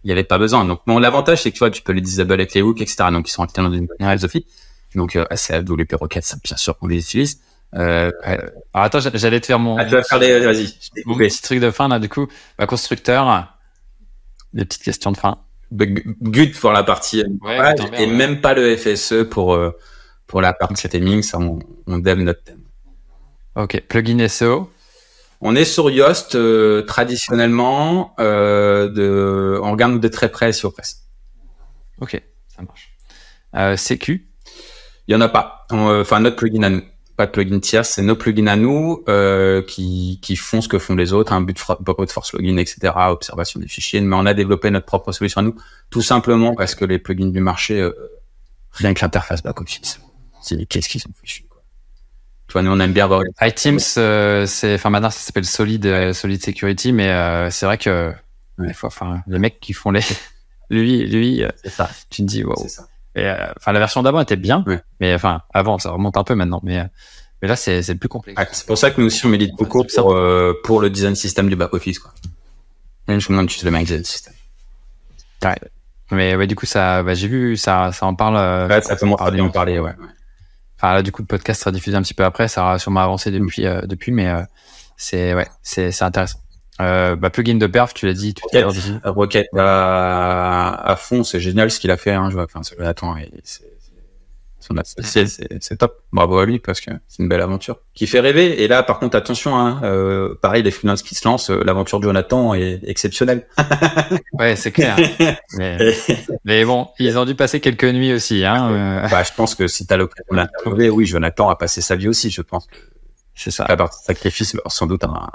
il y avait pas besoin. Donc bon, l'avantage c'est que tu vois, tu peux les disable avec les hooks, etc. Donc ils sont actifs dans une philosophie. Donc euh, ACF, WP Rocket, ça bien sûr qu'on les utilise. Euh, Alors attends, j'allais te faire mon. Ah, tu vas faire des. Vas-y. Mon petit truc de fin là, du coup, bah, constructeur. Des petites questions de fin. Good pour la partie ouais, et même pas le FSE pour euh, pour la partie theming, ça on, on notre thème. Ok, plugin SEO. On est sur Yoast euh, traditionnellement, euh, de, on regarde de très près sur Press. Ok, ça marche. Euh, CQ. Il y en a pas. Enfin notre plugin à nous pas de plugin tiers, c'est nos plugins à nous euh, qui, qui font ce que font les autres, un but de force login, etc., observation des fichiers. Mais on a développé notre propre solution à nous, tout simplement parce que les plugins du marché, euh, rien que l'interface back office, c'est qu'est-ce qu'ils sont fichus. Tu vois, nous on aime bien avoir. iTeams, euh, c'est, enfin maintenant ça s'appelle Solid, euh, Solid Security, mais euh, c'est vrai que Ouais. des fois, enfin les mecs qui font les, lui, lui, euh, C'est ça. tu te dis wow. Enfin, la version d'avant était bien, Ouais. mais enfin, avant, ça remonte un peu maintenant, mais, mais là, c'est, plus complexe. Ouais, c'est pour ça que nous aussi on milite beaucoup pour, pour le design système du back office. Quoi. Même je me demande si le même design system. Ouais. Mais ouais, du coup, ça, bah, j'ai vu, ça, ça en parle. Ouais, ça commence à bien en parler. Ouais. Enfin, là, du coup, le podcast sera diffusé un petit peu après. Ça aura sûrement avancé depuis, euh, depuis, mais euh, c'est, ouais, c'est, c'est intéressant. Euh, bah, plugin de perf, tu l'as dit tout à l'heure. Rocket à, à fond, c'est génial ce qu'il a fait. Hein, je vois. Enfin, Jonathan, c'est son associé, c'est top. Bravo à lui parce que c'est une belle aventure qui fait rêver. Et là, par contre, attention, hein, euh, pareil, les freelances qui se lancent, euh, l'aventure de Jonathan est exceptionnelle. ouais, c'est clair. mais, mais, bon, ils ont dû passer quelques nuits aussi. Hein, euh. bah, je pense que si t'as l'occasion d'interviewer, oui, Jonathan a passé sa vie aussi. Je pense c'est ça. La partie sacrifice, sans doute un,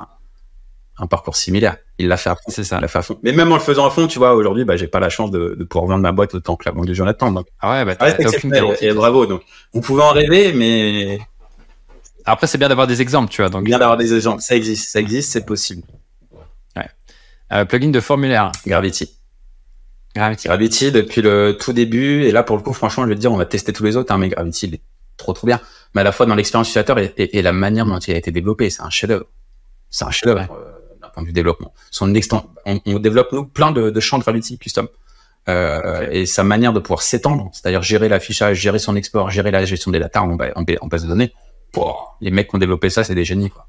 un parcours similaire. Il l'a fait à fond. C'est ça. Il l'a fait à fond. Mais même en le faisant à fond, tu vois, aujourd'hui, bah, j'ai pas la chance de, de, pouvoir vendre ma boîte autant que la banque de Jonathan. Donc. Ah ouais, bah, t'as, aucune et, bravo. Donc, vous pouvez en rêver, mais. Après, c'est bien d'avoir des exemples, tu vois. Donc. Bien d'avoir des exemples. Ça existe. Ça existe, c'est possible. Ouais. Euh, plugin de formulaire. Gravity. Gravity. Gravity depuis le tout début. Et là, pour le coup, franchement, je vais te dire, on va tester tous les autres, hein, mais Gravity, il est trop, trop bien. Mais à la fois dans l'expérience utilisateur et, et, la manière dont il a été développé, c'est un chef-d'œuvre. C'est un chef-d'œuvre du développement. Son on, on, développe nous plein de, de champs de Gravity custom. Euh, et sa manière de pouvoir s'étendre, c'est-à-dire gérer l'affichage, gérer son export, gérer la gestion des data en, en, base de données. les mecs qui ont développé ça, c'est des génies, quoi.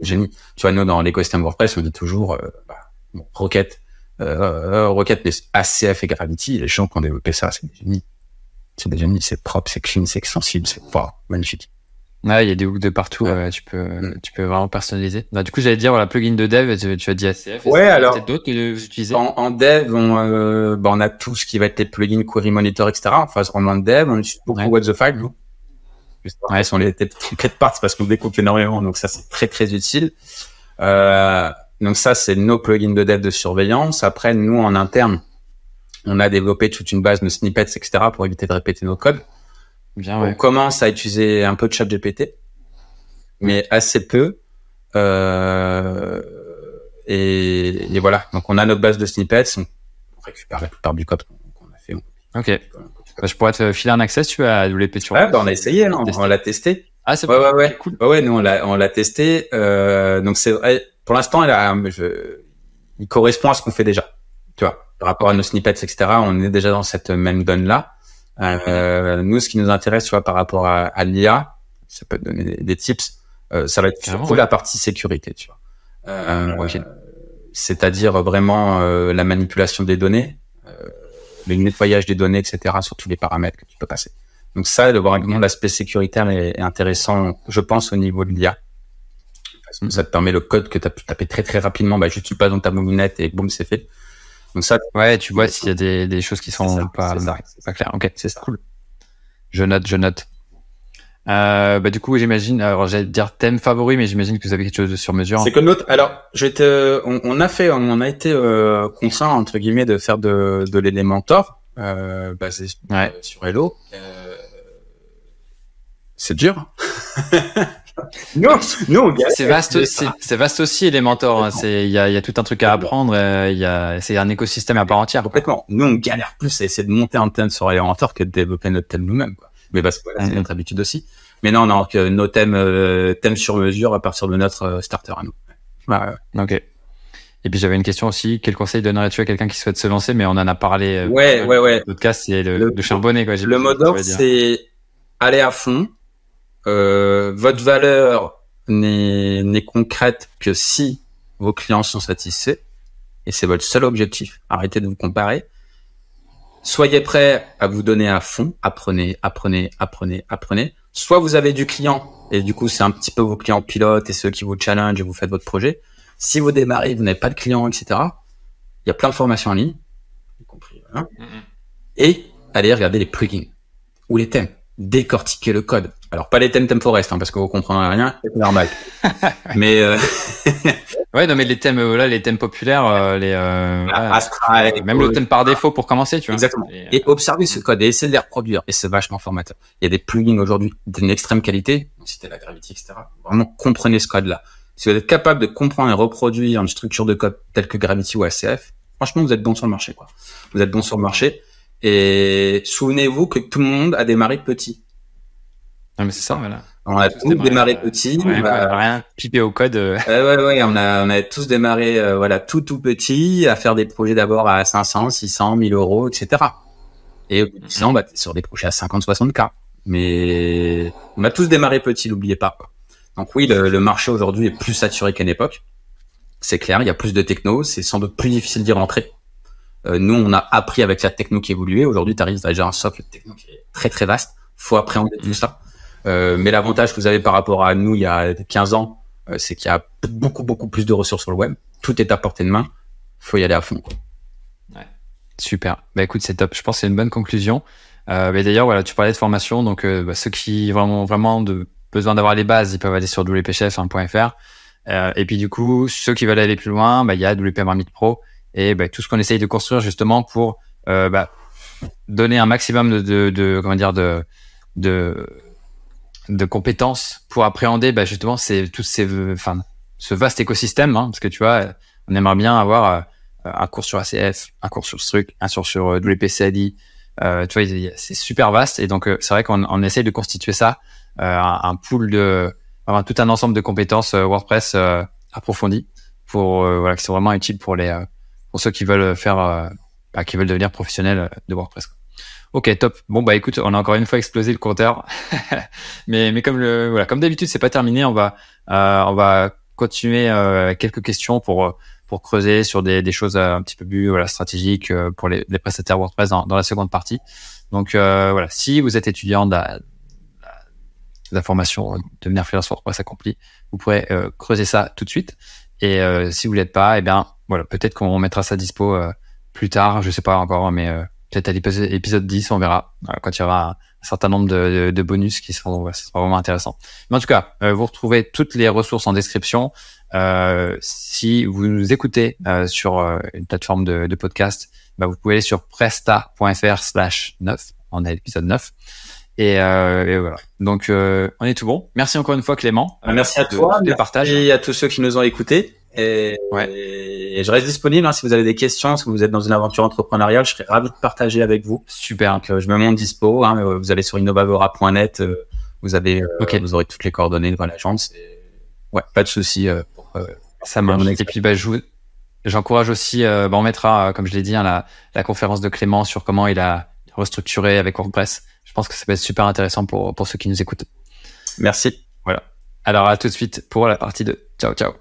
Génies. Tu vois, nous, dans l'écosystème WordPress, on dit toujours, euh, bah, bon, Rocket, euh, Rocket, ACF et Gravity, les gens qui ont développé ça, c'est des génies. C'est des génies, c'est propre, c'est clean, c'est extensible, c'est magnifique. Ouais, il y a des hooks de partout. tu peux, mm. tu peux vraiment personnaliser. Bah, du coup, j'allais dire, voilà, plugin de dev. Tu, tu as dit ACF. Ouais, alors. Peut-être d'autres que vous utilisez? En, en dev, on, euh, bah, on a tout ce qui va être les plugins Query Monitor, etc. En phase vraiment de dev, on utilise beaucoup What the File, nous. Ouais, sont les quatre parts parce qu'on découpe énormément. Donc ça, c'est très, très utile. Euh, donc ça, c'est nos plugins de dev de surveillance. Après, nous, en interne, on a développé toute une base de snippets, etc. pour éviter de répéter nos codes. On commence à utiliser un peu de chat GPT, mais assez peu. Euh, et, voilà. Donc on a notre base de snippets, on récupère la plupart du code qu'on a fait. Ok. Bah, je pourrais te filer un accès tu as WP sur. Ouais, bah, on a essayé, non on l'a testé. Ah c'est ouais, ouais, ouais. cool. Ouais, ouais, nous on l'a on l'a testé. Euh, donc c'est pour l'instant, il, il correspond à ce qu'on fait déjà. Tu vois, par rapport à nos snippets, etc. On est déjà dans cette même donne là. Euh, nous, ce qui nous intéresse, tu vois, par rapport à, à l'IA, ça peut te donner des, tips. Euh, ça va être surtout la partie sécurité, tu vois. Euh, C'est-à-dire vraiment euh, la manipulation des données, euh, le nettoyage des données, etc. sur tous les paramètres que tu peux passer. Donc ça, de voir l'aspect sécuritaire est, est, intéressant, je pense, au niveau de l'IA. Ça te permet le code que tu as pu taper très très rapidement, bah, juste tu passes dans ta moulinette et boum, c'est fait. Donc ça, ouais, tu vois s'il y a des, des choses qui sont pas, pas claires. Ok, c'est. Cool. Je note, je note. Euh, bah du coup, j'imagine. Alors, j'allais dire thème favori, mais j'imagine que vous avez quelque chose de sur mesure. C'est comme l'autre. Alors, je te, on, on, a fait, on a été euh, conscient entre guillemets de faire de, de l'Elementor euh, basé ouais. sur Hello. Euh, c'est dur. non, non, c'est vaste, c'est vaste aussi les mentors. Hein. C'est, il y a, y a tout un truc à apprendre. Euh, il y a, c'est un écosystème à part entière. Complètement. Nous, on galère plus à essayer de monter un thème sur les mentors que de développer notre thème nous-mêmes, quoi. Mais parce que voilà, c'est notre habitude aussi. Mais non, non, que nos thèmes, euh, thèmes sur mesure à partir de notre euh, starter à nous. Ouais, ok. Et puis j'avais une question aussi. Quel conseil donnerais-tu à quelqu'un qui souhaite se lancer? Mais on en a parlé. ouais, ouais, ouais. cas, c'est le, de charbonner, quoi. Le mot d'ordre, c'est aller à fond euh, votre valeur n'est concrète que si vos clients sont satisfaits et c'est votre seul objectif. Arrêtez de vous comparer. Soyez prêt à vous donner à fond. Apprenez, apprenez, apprenez, apprenez. Soit vous avez du client et du coup c'est un petit peu vos clients pilotes et ceux qui vous challenge et vous faites votre projet. Si vous démarrez, vous n'avez pas de clients, etc. Il y a plein de formations en ligne, y compris. Et allez regarder les plugins ou les thèmes décortiquer le code. Alors pas les thèmes thèmes forest, hein, parce que vous comprenez rien, c'est normal. mais euh... ouais, non mais les thèmes euh, là, les thèmes populaires, euh, les euh, même le thème par défaut pour commencer, tu vois. Exactement. Et, observer ce code et essayer de les reproduire, et c'est vachement formateur. Il y a des plugins aujourd'hui d'une extrême qualité, c'était la Gravity, etc. Vraiment comprenez ce code-là. Si vous êtes capable de comprendre et reproduire une structure de code telle que Gravity ou ACF, franchement, vous êtes bon sur le marché, quoi. Vous êtes bon sur le marché. Et souvenez-vous que tout le monde a démarré petit. Non, mais c'est ça, voilà. On a tous démarré, petit. Ouais, on a rien pipé au code. Euh. Ouais, ouais, on a, on a tous démarré, euh, voilà, tout, tout petit, à faire des projets d'abord à 500, 600, 1000 euros, etc. Et au bout de 10 ans, bah, sur des projets à 50, 60 k. Mais on a tous démarré petit, n'oubliez pas. Donc oui, le, le marché aujourd'hui est plus saturé qu'à une époque. c'est clair. Il y a plus de techno, c'est sans doute plus difficile d'y rentrer. Euh, nous, on a appris avec la techno qui évoluait. Aujourd'hui, tu arrives déjà un socle techno qui est très très vaste. Faut appréhender tout ça. Euh, mais l'avantage que vous avez par rapport à nous il y a 15 ans, euh, c'est qu'il y a beaucoup beaucoup plus de ressources sur le web. Tout est à portée de main. Faut y aller à fond. Quoi. Ouais. Super. Bah écoute, c'est top. Je pense que c'est une bonne conclusion. Euh, mais d'ailleurs, voilà, tu parlais de formation, donc euh, bah, ceux qui vraiment vraiment de besoin d'avoir les bases, ils peuvent aller sur wpchef.fr. Euh, et puis du coup, ceux qui veulent aller plus loin, bah, il y a WP Marmite Pro et bah, tout ce qu'on essaye de construire justement pour euh, bah, donner un maximum de, de, de, comment dire de de de compétences pour appréhender bah, justement c'est tous ces enfin ce vaste écosystème hein, parce que tu vois on aimerait bien avoir euh, un cours sur ACF un cours sur Struc un cours sur WPCAD euh, tu vois c'est super vaste. Et donc euh, c'est vrai qu'on on essaye de constituer ça euh, un, un, pool de enfin, tout un ensemble de compétences WordPress approfondies pour voilà qui sont vraiment utiles pour les pour ceux qui veulent faire bah, qui veulent devenir professionnels de WordPress Ok, top. Bon bah écoute, on a encore une fois explosé le compteur, mais mais comme le voilà, comme d'habitude, c'est pas terminé. On va euh, on va continuer euh, quelques questions pour pour creuser sur des, des choses un petit peu plus voilà stratégiques euh, pour les, les prestataires WordPress dans, dans la seconde partie. Donc euh, voilà, si vous êtes étudiant de la, la formation devenir freelance WordPress accompli, vous pourrez euh, creuser ça tout de suite. Et si vous l'êtes pas, eh bien voilà, peut-être qu'on mettra ça dispo plus tard. Je sais pas encore, mais peut-être à l'épisode 10, on verra quand il y aura un certain nombre de, de, bonus qui seront, ouais, sera vraiment intéressant. Mais en tout cas, euh, vous retrouvez toutes les ressources en description. Euh, si vous nous écoutez euh, sur euh, une plateforme de, de podcast, bah, vous pouvez aller sur presta.fr slash 9, on est à l'épisode 9. Et, euh, et, voilà. Donc, on est tout bon. Merci encore une fois, Clément. Merci à toi. De, partage. Et à tous ceux qui nous ont écoutés. Et, ouais. et, je reste disponible hein, si vous avez des questions, si vous êtes dans une aventure entrepreneuriale, je serais ravi de partager avec vous. Super. Donc, euh, je me montre dispo. Hein, vous allez sur innovavora.net, euh, vous avez, euh, vous aurez toutes les coordonnées de l'agence. Ouais, pas de souci. pour, Ça marche. Et puis, bah, je vous, j'encourage aussi. bah, on mettra, comme je l'ai dit, hein, la, la conférence de Clément sur comment il a restructuré avec WordPress. Je pense que ça peut être super intéressant pour, ceux qui nous écoutent. Merci. Voilà. Alors à tout de suite pour la partie 2. Ciao, ciao.